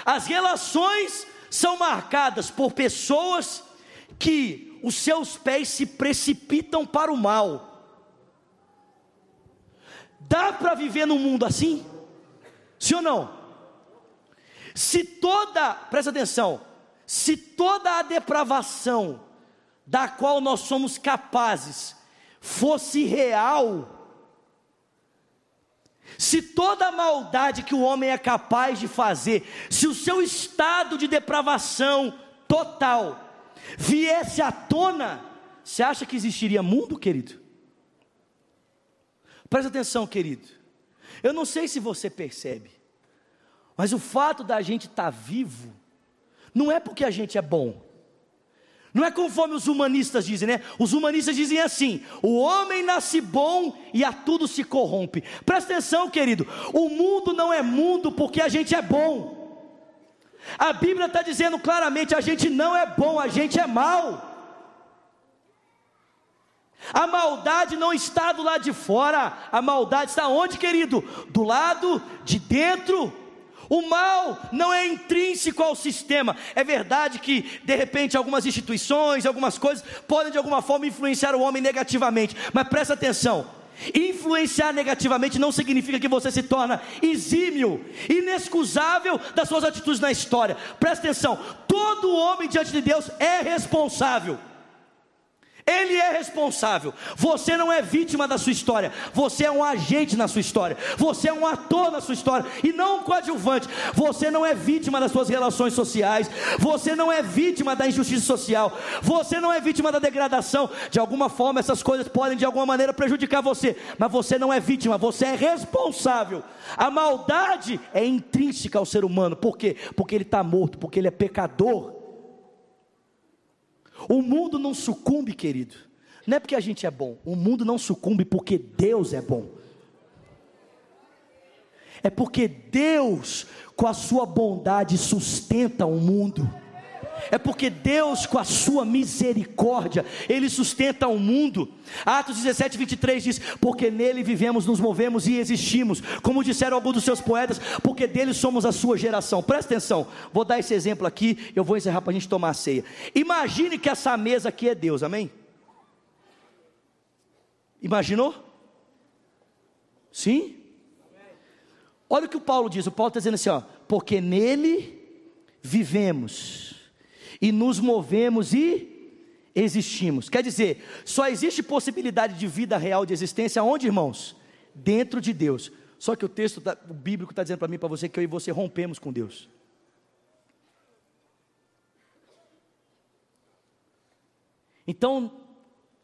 As relações são marcadas por pessoas que os seus pés se precipitam para o mal. Dá para viver num mundo assim? Sim ou não? Se toda, presta atenção, se toda a depravação da qual nós somos capazes fosse real, se toda a maldade que o homem é capaz de fazer, se o seu estado de depravação total viesse à tona, você acha que existiria mundo, querido? Presta atenção, querido. Eu não sei se você percebe, mas o fato da gente estar tá vivo, não é porque a gente é bom. Não é conforme os humanistas dizem, né? Os humanistas dizem assim: o homem nasce bom e a tudo se corrompe. Presta atenção, querido. O mundo não é mundo porque a gente é bom. A Bíblia está dizendo claramente: a gente não é bom, a gente é mal. A maldade não está do lado de fora, a maldade está onde, querido? Do lado de dentro. O mal não é intrínseco ao sistema. É verdade que, de repente, algumas instituições, algumas coisas podem de alguma forma influenciar o homem negativamente, mas presta atenção: influenciar negativamente não significa que você se torna exímio, inexcusável das suas atitudes na história. Presta atenção: todo homem diante de Deus é responsável. Ele é responsável. Você não é vítima da sua história. Você é um agente na sua história. Você é um ator na sua história e não um coadjuvante. Você não é vítima das suas relações sociais. Você não é vítima da injustiça social. Você não é vítima da degradação. De alguma forma, essas coisas podem de alguma maneira prejudicar você, mas você não é vítima. Você é responsável. A maldade é intrínseca ao ser humano. Por quê? Porque ele está morto. Porque ele é pecador. O mundo não sucumbe, querido. Não é porque a gente é bom. O mundo não sucumbe porque Deus é bom. É porque Deus, com a sua bondade, sustenta o mundo. É porque Deus, com a sua misericórdia, Ele sustenta o mundo. Atos 17, 23 diz: Porque nele vivemos, nos movemos e existimos. Como disseram alguns dos seus poetas, porque dele somos a sua geração. Presta atenção, vou dar esse exemplo aqui, eu vou encerrar para a gente tomar a ceia. Imagine que essa mesa aqui é Deus, amém? Imaginou? Sim? Olha o que o Paulo diz: o Paulo está dizendo assim, ó, porque nele vivemos e nos movemos e existimos. Quer dizer, só existe possibilidade de vida real de existência onde, irmãos? Dentro de Deus. Só que o texto tá, o bíblico está dizendo para mim, para você, que eu e você rompemos com Deus. Então,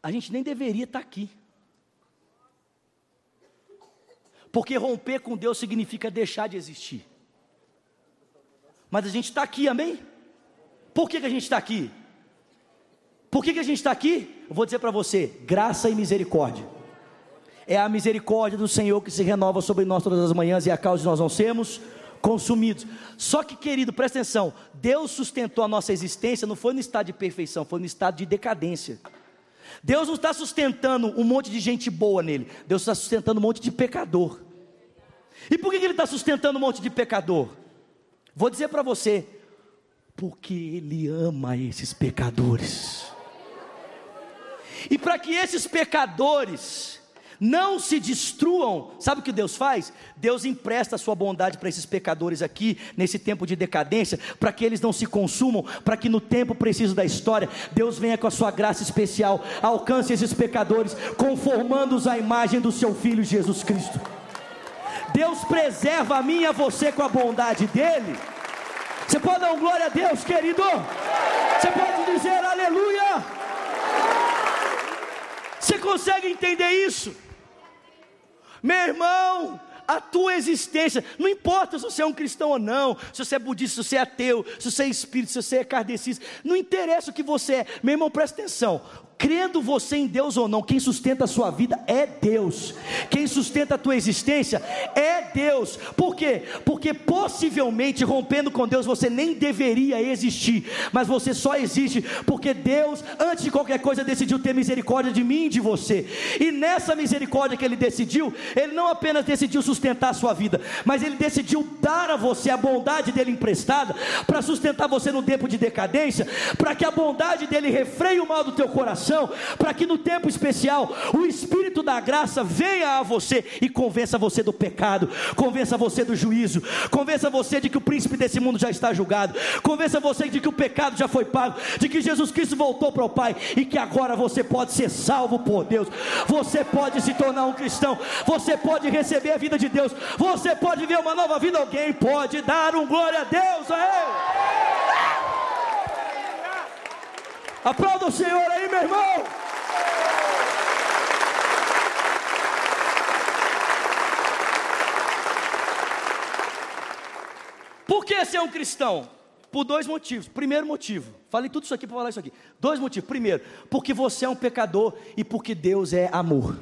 a gente nem deveria estar tá aqui. Porque romper com Deus significa deixar de existir. Mas a gente está aqui, amém? Por que, que a gente está aqui? Por que, que a gente está aqui? Eu vou dizer para você: graça e misericórdia. É a misericórdia do Senhor que se renova sobre nós todas as manhãs e a causa de nós não sermos consumidos. Só que, querido, presta atenção: Deus sustentou a nossa existência, não foi no estado de perfeição, foi no estado de decadência. Deus não está sustentando um monte de gente boa nele, Deus está sustentando um monte de pecador. E por que Ele está sustentando um monte de pecador? Vou dizer para você: porque Ele ama esses pecadores. E para que esses pecadores não se destruam, sabe o que Deus faz? Deus empresta a sua bondade para esses pecadores aqui, nesse tempo de decadência, para que eles não se consumam, para que no tempo preciso da história, Deus venha com a sua graça especial, alcance esses pecadores, conformando-os à imagem do seu Filho Jesus Cristo. Deus preserva a mim e a você com a bondade dEle você pode dar um glória a Deus, querido? Você pode dizer aleluia? Você consegue entender isso? Meu irmão, a tua existência, não importa se você é um cristão ou não, se você é budista, se você é ateu, se você é espírito, se você é kardecista, não interessa o que você é, meu irmão, presta atenção, crendo você em Deus ou não, quem sustenta a sua vida é Deus, quem sustenta a tua existência é Deus, por quê? Porque possivelmente rompendo com Deus você nem deveria existir, mas você só existe porque Deus, antes de qualquer coisa, decidiu ter misericórdia de mim e de você, e nessa misericórdia que Ele decidiu, Ele não apenas decidiu sustentar a sua vida, mas Ele decidiu dar a você a bondade dele emprestada, para sustentar você no tempo de decadência, para que a bondade dele refreie o mal do teu coração para que no tempo especial o Espírito da graça venha a você e convença você do pecado, convença você do juízo, convença você de que o príncipe desse mundo já está julgado, convença você de que o pecado já foi pago, de que Jesus Cristo voltou para o Pai e que agora você pode ser salvo por Deus, você pode se tornar um cristão, você pode receber a vida de Deus, você pode ver uma nova vida, alguém pode dar um glória a Deus a. Aplauda o Senhor aí, meu irmão. Por que ser um cristão? Por dois motivos. Primeiro motivo, falei tudo isso aqui para falar isso aqui. Dois motivos. Primeiro, porque você é um pecador e porque Deus é amor.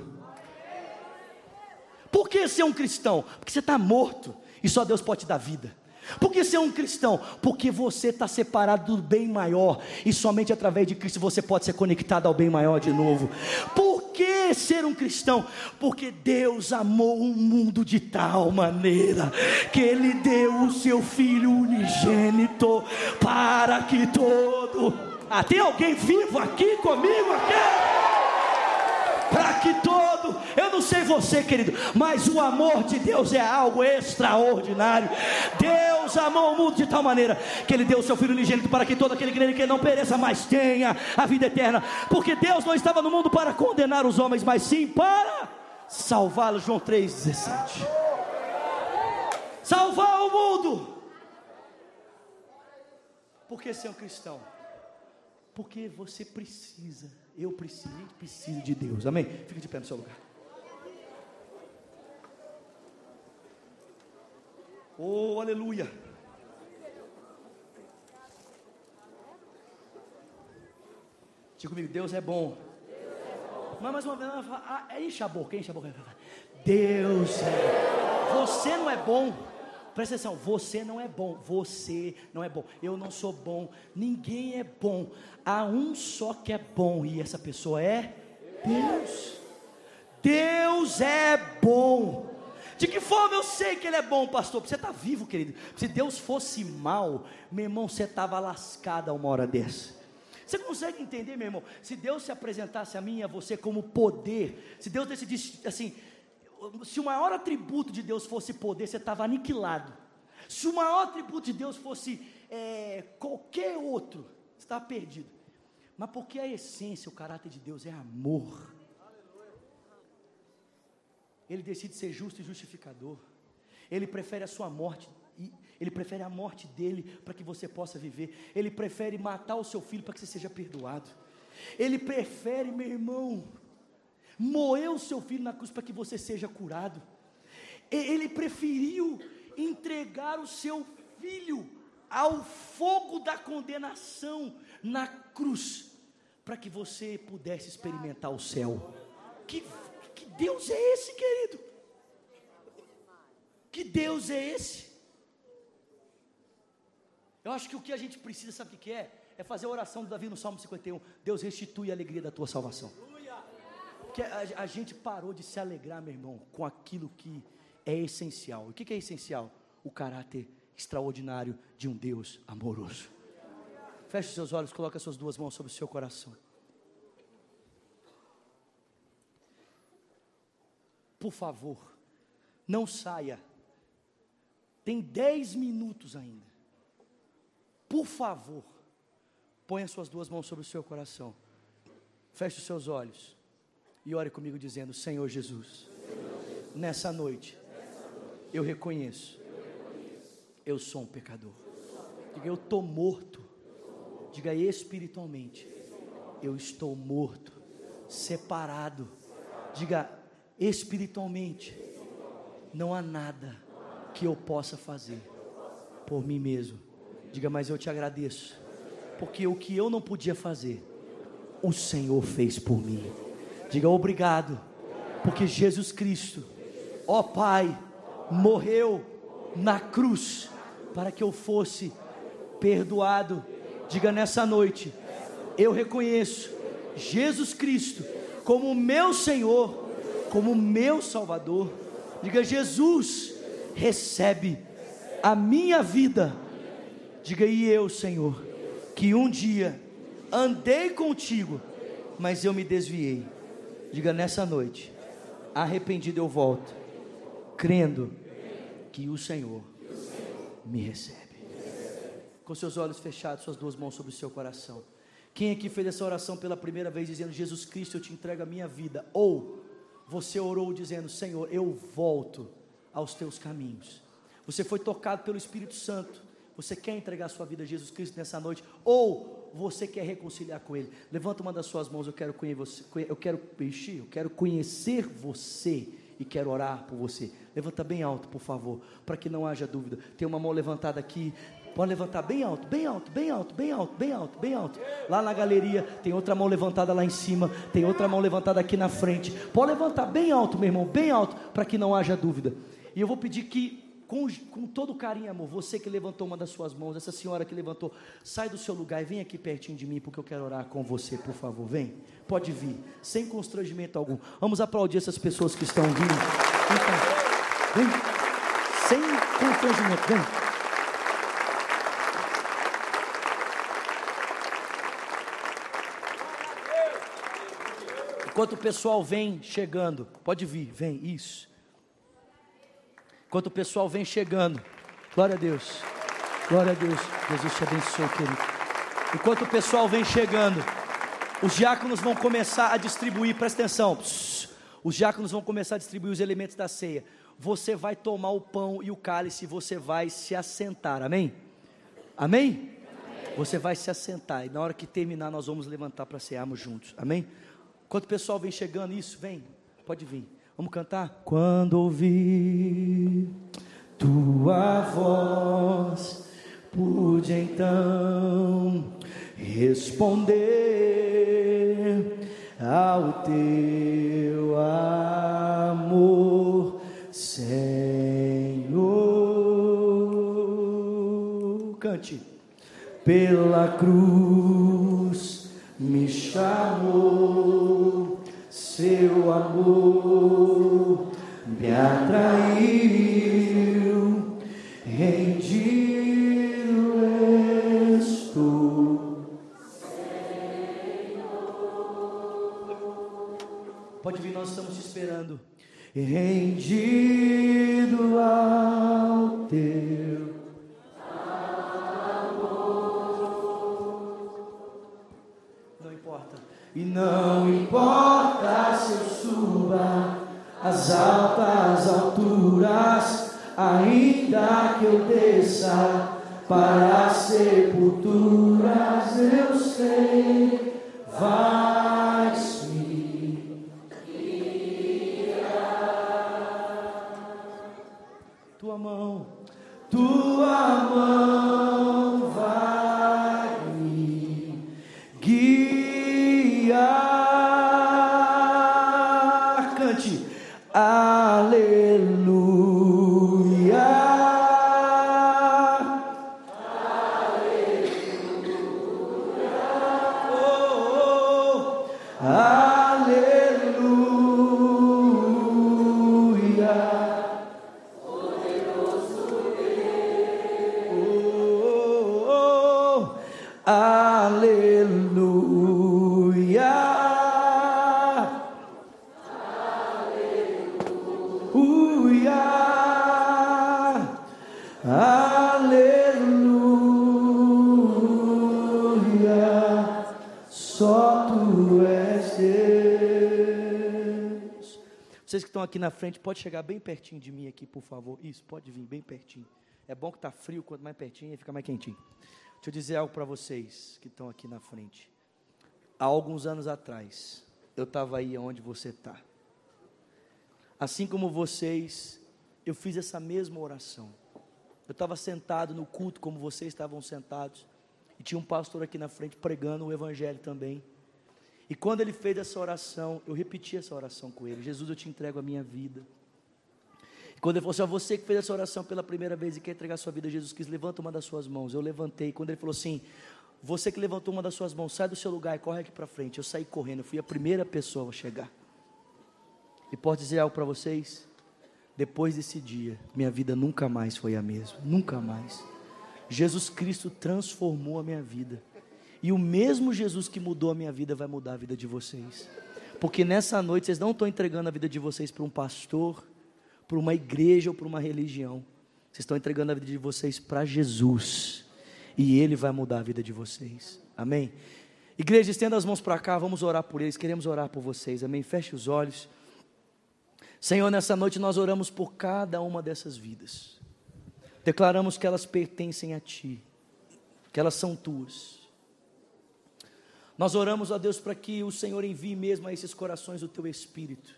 Por que ser um cristão? Porque você está morto e só Deus pode te dar vida. Por que ser um cristão? Porque você está separado do bem maior e somente através de Cristo você pode ser conectado ao bem maior de novo. Por que é ser um cristão? Porque Deus amou o mundo de tal maneira que Ele deu o seu Filho unigênito para que todo. Ah, tem alguém vivo aqui comigo aqui? Para que todo, eu não sei você, querido, mas o amor de Deus é algo extraordinário. Deus amou o mundo de tal maneira que Ele deu o seu Filho unigênito para que todo aquele que nele que não pereça, mas tenha a vida eterna. Porque Deus não estava no mundo para condenar os homens, mas sim para salvá-los. João 3,17. Salvar o mundo. Por que ser um cristão? Porque você precisa eu preciso, preciso de Deus. Amém? Fica de pé no seu lugar. Oh, aleluia. Diga comigo, Deus é bom. Mas mais uma vez, ah, enche a boca, enche a boca. Deus é. Você não é bom. Presta atenção, você não é bom, você não é bom, eu não sou bom, ninguém é bom, há um só que é bom, e essa pessoa é Deus. Deus é bom. De que forma eu sei que Ele é bom, pastor? Porque você está vivo, querido. Se Deus fosse mal, meu irmão, você estava lascado a uma hora dessa. Você consegue entender, meu irmão? Se Deus se apresentasse a mim e a você como poder, se Deus decidisse assim, se o maior atributo de Deus fosse poder, você estava aniquilado. Se o maior atributo de Deus fosse é, qualquer outro, você estava perdido. Mas porque a essência, o caráter de Deus é amor. Ele decide ser justo e justificador. Ele prefere a sua morte. Ele prefere a morte dele para que você possa viver. Ele prefere matar o seu filho para que você seja perdoado. Ele prefere, meu irmão, moeu seu filho na cruz para que você seja curado. Ele preferiu entregar o seu filho ao fogo da condenação na cruz, para que você pudesse experimentar o céu. Que, que Deus é esse, querido? Que Deus é esse? Eu acho que o que a gente precisa, sabe o que é? É fazer a oração do Davi no Salmo 51. Deus restitui a alegria da tua salvação. Porque a, a, gente parou de se alegrar, meu irmão, com aquilo que é essencial. O que, que é essencial? O caráter extraordinário de um Deus amoroso. Feche seus olhos, coloque as suas duas mãos sobre o seu coração. Por favor, não saia. Tem dez minutos ainda. Por favor, ponha suas duas mãos sobre o seu coração. Feche os seus olhos. E ore comigo dizendo: Senhor Jesus, nessa noite, eu reconheço, eu sou um pecador. Diga, eu estou morto. Diga espiritualmente, eu estou morto, separado. Diga espiritualmente, não há nada que eu possa fazer por mim mesmo. Diga, mas eu te agradeço, porque o que eu não podia fazer, o Senhor fez por mim. Diga obrigado, porque Jesus Cristo, ó Pai, morreu na cruz para que eu fosse perdoado. Diga nessa noite, eu reconheço Jesus Cristo como meu Senhor, como meu Salvador. Diga, Jesus, recebe a minha vida. Diga, e eu, Senhor, que um dia andei contigo, mas eu me desviei. Diga nessa noite, arrependido eu volto, crendo que o Senhor me recebe. Com seus olhos fechados, suas duas mãos sobre o seu coração. Quem aqui fez essa oração pela primeira vez dizendo: Jesus Cristo, eu te entrego a minha vida? Ou você orou dizendo: Senhor, eu volto aos teus caminhos. Você foi tocado pelo Espírito Santo. Você quer entregar sua vida a Jesus Cristo nessa noite? Ou você quer reconciliar com Ele? Levanta uma das suas mãos, eu quero conhecer, eu quero peixe, eu quero conhecer você e quero orar por você. Levanta bem alto, por favor, para que não haja dúvida. Tem uma mão levantada aqui. Pode levantar bem alto, bem alto, bem alto, bem alto, bem alto, bem alto. Lá na galeria tem outra mão levantada lá em cima, tem outra mão levantada aqui na frente. Pode levantar bem alto, meu irmão, bem alto, para que não haja dúvida. E eu vou pedir que com, com todo carinho e amor, você que levantou uma das suas mãos, essa senhora que levantou, sai do seu lugar e vem aqui pertinho de mim, porque eu quero orar com você, por favor. Vem, pode vir, sem constrangimento algum. Vamos aplaudir essas pessoas que estão vindo. Vem, vem. sem constrangimento, vem. Enquanto o pessoal vem chegando, pode vir, vem, isso. Enquanto o pessoal vem chegando, glória a Deus, glória a Deus, Jesus te abençoe, querido. Enquanto o pessoal vem chegando, os diáconos vão começar a distribuir, presta atenção, os diáconos vão começar a distribuir os elementos da ceia. Você vai tomar o pão e o cálice, você vai se assentar, amém? Amém? amém. Você vai se assentar, e na hora que terminar, nós vamos levantar para cearmos juntos, amém? Enquanto o pessoal vem chegando, isso, vem, pode vir. Vamos cantar? Quando ouvi tua voz, pude então responder ao teu amor, Senhor. Cante. Pela cruz me chamou seu amor me atraiu, rendido estou. Pode vir, nós estamos te esperando. Rendido ao teu Não importa. E não as altas alturas, ainda que eu desça para as sepulturas, eu sei, vais me guiar. Tua mão, estão aqui na frente, pode chegar bem pertinho de mim aqui, por favor. Isso, pode vir bem pertinho. É bom que está frio, quanto mais pertinho, fica mais quentinho. Deixa eu dizer algo para vocês que estão aqui na frente. Há alguns anos atrás, eu estava aí onde você está. Assim como vocês, eu fiz essa mesma oração. Eu estava sentado no culto, como vocês estavam sentados, e tinha um pastor aqui na frente pregando o Evangelho também. E quando ele fez essa oração, eu repeti essa oração com ele: Jesus, eu te entrego a minha vida. E quando ele falou assim: ó, você que fez essa oração pela primeira vez e quer entregar a sua vida a Jesus Cristo, levanta uma das suas mãos. Eu levantei. Quando ele falou assim: você que levantou uma das suas mãos, sai do seu lugar e corre aqui para frente. Eu saí correndo, eu fui a primeira pessoa a chegar. E posso dizer algo para vocês? Depois desse dia, minha vida nunca mais foi a mesma, nunca mais. Jesus Cristo transformou a minha vida. E o mesmo Jesus que mudou a minha vida vai mudar a vida de vocês. Porque nessa noite vocês não estão entregando a vida de vocês para um pastor, para uma igreja ou para uma religião. Vocês estão entregando a vida de vocês para Jesus. E Ele vai mudar a vida de vocês. Amém? Igreja, estenda as mãos para cá, vamos orar por eles. Queremos orar por vocês. Amém? Feche os olhos. Senhor, nessa noite nós oramos por cada uma dessas vidas. Declaramos que elas pertencem a Ti, que elas são Tuas. Nós oramos a Deus para que o Senhor envie mesmo a esses corações o Teu Espírito,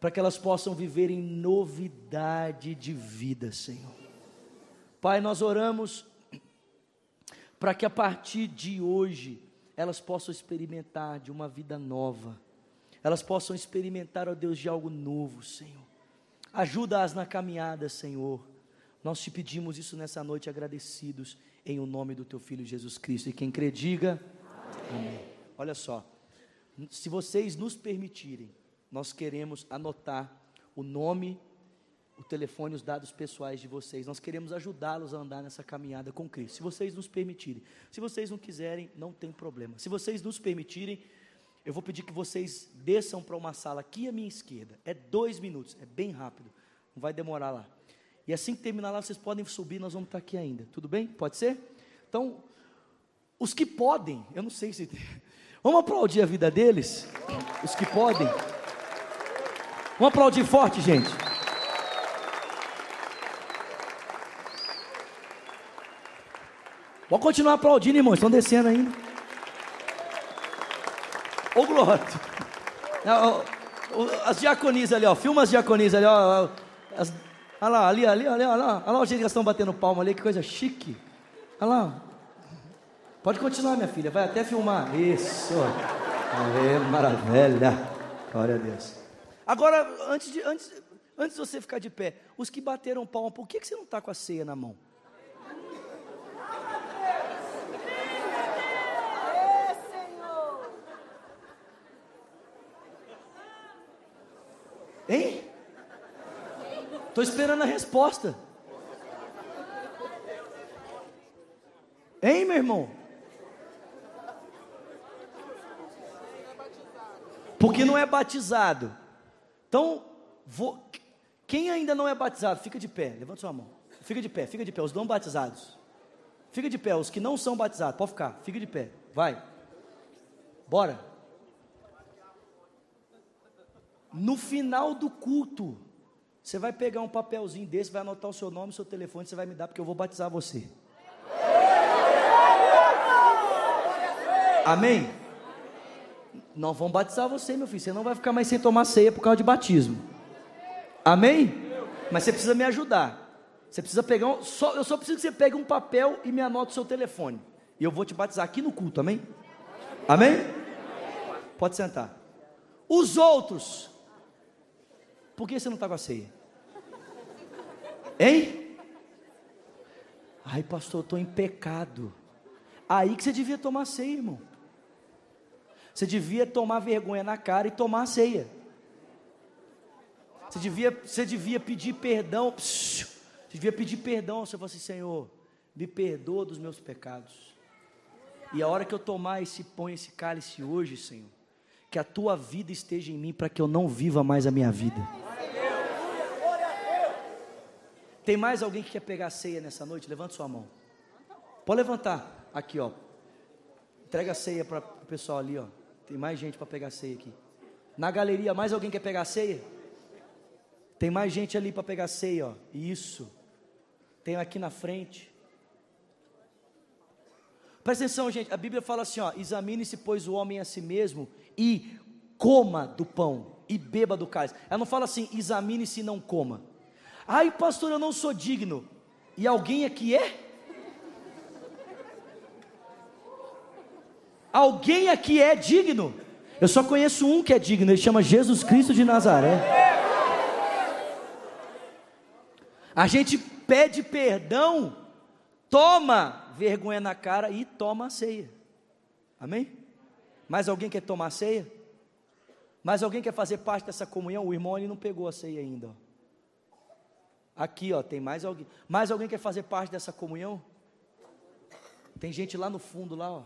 para que elas possam viver em novidade de vida, Senhor. Pai, nós oramos para que a partir de hoje elas possam experimentar de uma vida nova, elas possam experimentar, ó Deus, de algo novo, Senhor. Ajuda-as na caminhada, Senhor. Nós te pedimos isso nessa noite agradecidos em o nome do teu filho Jesus Cristo. E quem crê, diga amém. Olha só, se vocês nos permitirem, nós queremos anotar o nome, o telefone, os dados pessoais de vocês. Nós queremos ajudá-los a andar nessa caminhada com Cristo. Se vocês nos permitirem. Se vocês não quiserem, não tem problema. Se vocês nos permitirem, eu vou pedir que vocês desçam para uma sala aqui à minha esquerda. É dois minutos, é bem rápido. Não vai demorar lá. E assim que terminar lá, vocês podem subir, nós vamos estar aqui ainda. Tudo bem? Pode ser? Então, os que podem, eu não sei se. Vamos aplaudir a vida deles? Os que podem. Vamos aplaudir forte, gente. Vamos continuar aplaudindo, irmãos. Estão descendo ainda. Ô, Glória. As diaconisas ali, ó. Filma as diaconisas ali, ó. As, olha lá, ali, ali, ali, olha lá. Olha lá o jeito que elas estão batendo palma ali. Que coisa chique. Olha lá. Pode continuar, minha filha. Vai até filmar. Isso. Aê, maravilha. Glória a Deus. Agora, antes de, antes, antes de você ficar de pé, os que bateram palma, por que, que você não está com a ceia na mão? Hein? Estou esperando a resposta. Hein, meu irmão? Porque não é batizado. Então, vou, quem ainda não é batizado, fica de pé, levanta sua mão. Fica de pé, fica de pé, os não batizados. Fica de pé, os que não são batizados, pode ficar, fica de pé, vai. Bora. No final do culto, você vai pegar um papelzinho desse, vai anotar o seu nome, o seu telefone, você vai me dar, porque eu vou batizar você. Amém? Nós vamos batizar você, meu filho. Você não vai ficar mais sem tomar ceia por causa de batismo. Amém? Mas você precisa me ajudar. Você precisa pegar um, só, eu só preciso que você pegue um papel e me anote o seu telefone. E eu vou te batizar aqui no culto, amém? Amém? Pode sentar. Os outros. Por que você não está com a ceia? Hein? Ai, pastor, eu estou em pecado. Aí que você devia tomar ceia, irmão. Você devia tomar vergonha na cara e tomar a ceia. Você devia, você devia pedir perdão. Você devia pedir perdão. Você falou assim: Senhor, me perdoa dos meus pecados. E a hora que eu tomar esse pão, esse cálice hoje, Senhor, que a tua vida esteja em mim para que eu não viva mais a minha vida. Tem mais alguém que quer pegar ceia nessa noite? Levanta sua mão. Pode levantar. Aqui, ó. Entrega a ceia para o pessoal ali, ó. Tem mais gente para pegar ceia aqui. Na galeria, mais alguém quer pegar ceia? Tem mais gente ali para pegar ceia, ó. Isso. Tem aqui na frente. Presta atenção, gente. A Bíblia fala assim, ó: Examine-se, pois, o homem a si mesmo e coma do pão e beba do cálice. Ela não fala assim, examine-se e não coma. Ai, pastor, eu não sou digno. E alguém aqui é? Alguém aqui é digno? Eu só conheço um que é digno, ele chama Jesus Cristo de Nazaré. A gente pede perdão, toma vergonha na cara e toma a ceia. Amém? Mais alguém quer tomar a ceia? Mais alguém quer fazer parte dessa comunhão? O irmão ele não pegou a ceia ainda. Aqui, ó, tem mais alguém. Mais alguém quer fazer parte dessa comunhão? Tem gente lá no fundo lá, ó.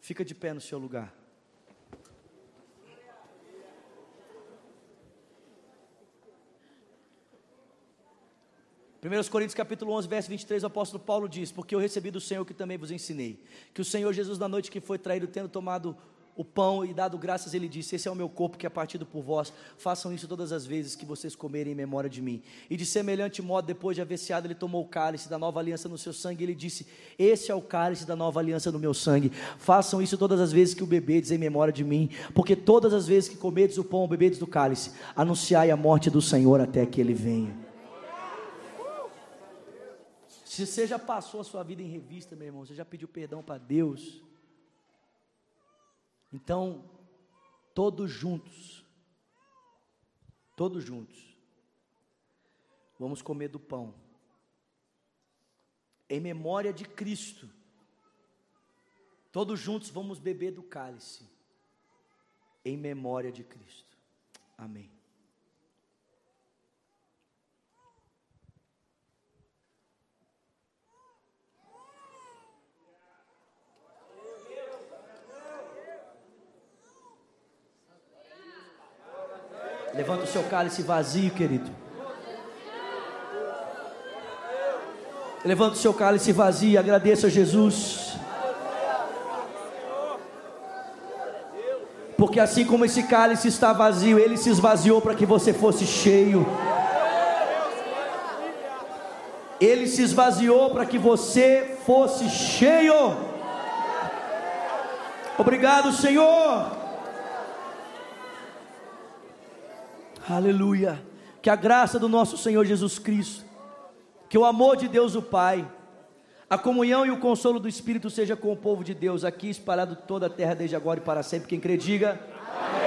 Fica de pé no seu lugar. Primeiros Coríntios capítulo 11, verso 23, o apóstolo Paulo diz: Porque eu recebi do Senhor que também vos ensinei, que o Senhor Jesus na noite que foi traído, tendo tomado o pão e dado graças, ele disse: Esse é o meu corpo que é partido por vós. Façam isso todas as vezes que vocês comerem em memória de mim. E de semelhante modo, depois de haver ceado, ele tomou o cálice da nova aliança no seu sangue. E ele disse: Esse é o cálice da nova aliança no meu sangue. Façam isso todas as vezes que o bebedes em memória de mim. Porque todas as vezes que comedes o pão bebedes do cálice, anunciai a morte do Senhor até que ele venha. Se você já passou a sua vida em revista, meu irmão, você já pediu perdão para Deus então, todos juntos, todos juntos, vamos comer do pão. Em memória de Cristo. Todos juntos vamos beber do cálice. Em memória de Cristo. Amém. Levanta o seu cálice vazio, querido. Levanta o seu cálice vazio, agradeça a Jesus. Porque assim como esse cálice está vazio, ele se esvaziou para que você fosse cheio. Ele se esvaziou para que você fosse cheio. Obrigado, Senhor. Aleluia. Que a graça do nosso Senhor Jesus Cristo, que o amor de Deus o Pai, a comunhão e o consolo do Espírito seja com o povo de Deus aqui espalhado toda a terra desde agora e para sempre. Quem crê, diga. Amém.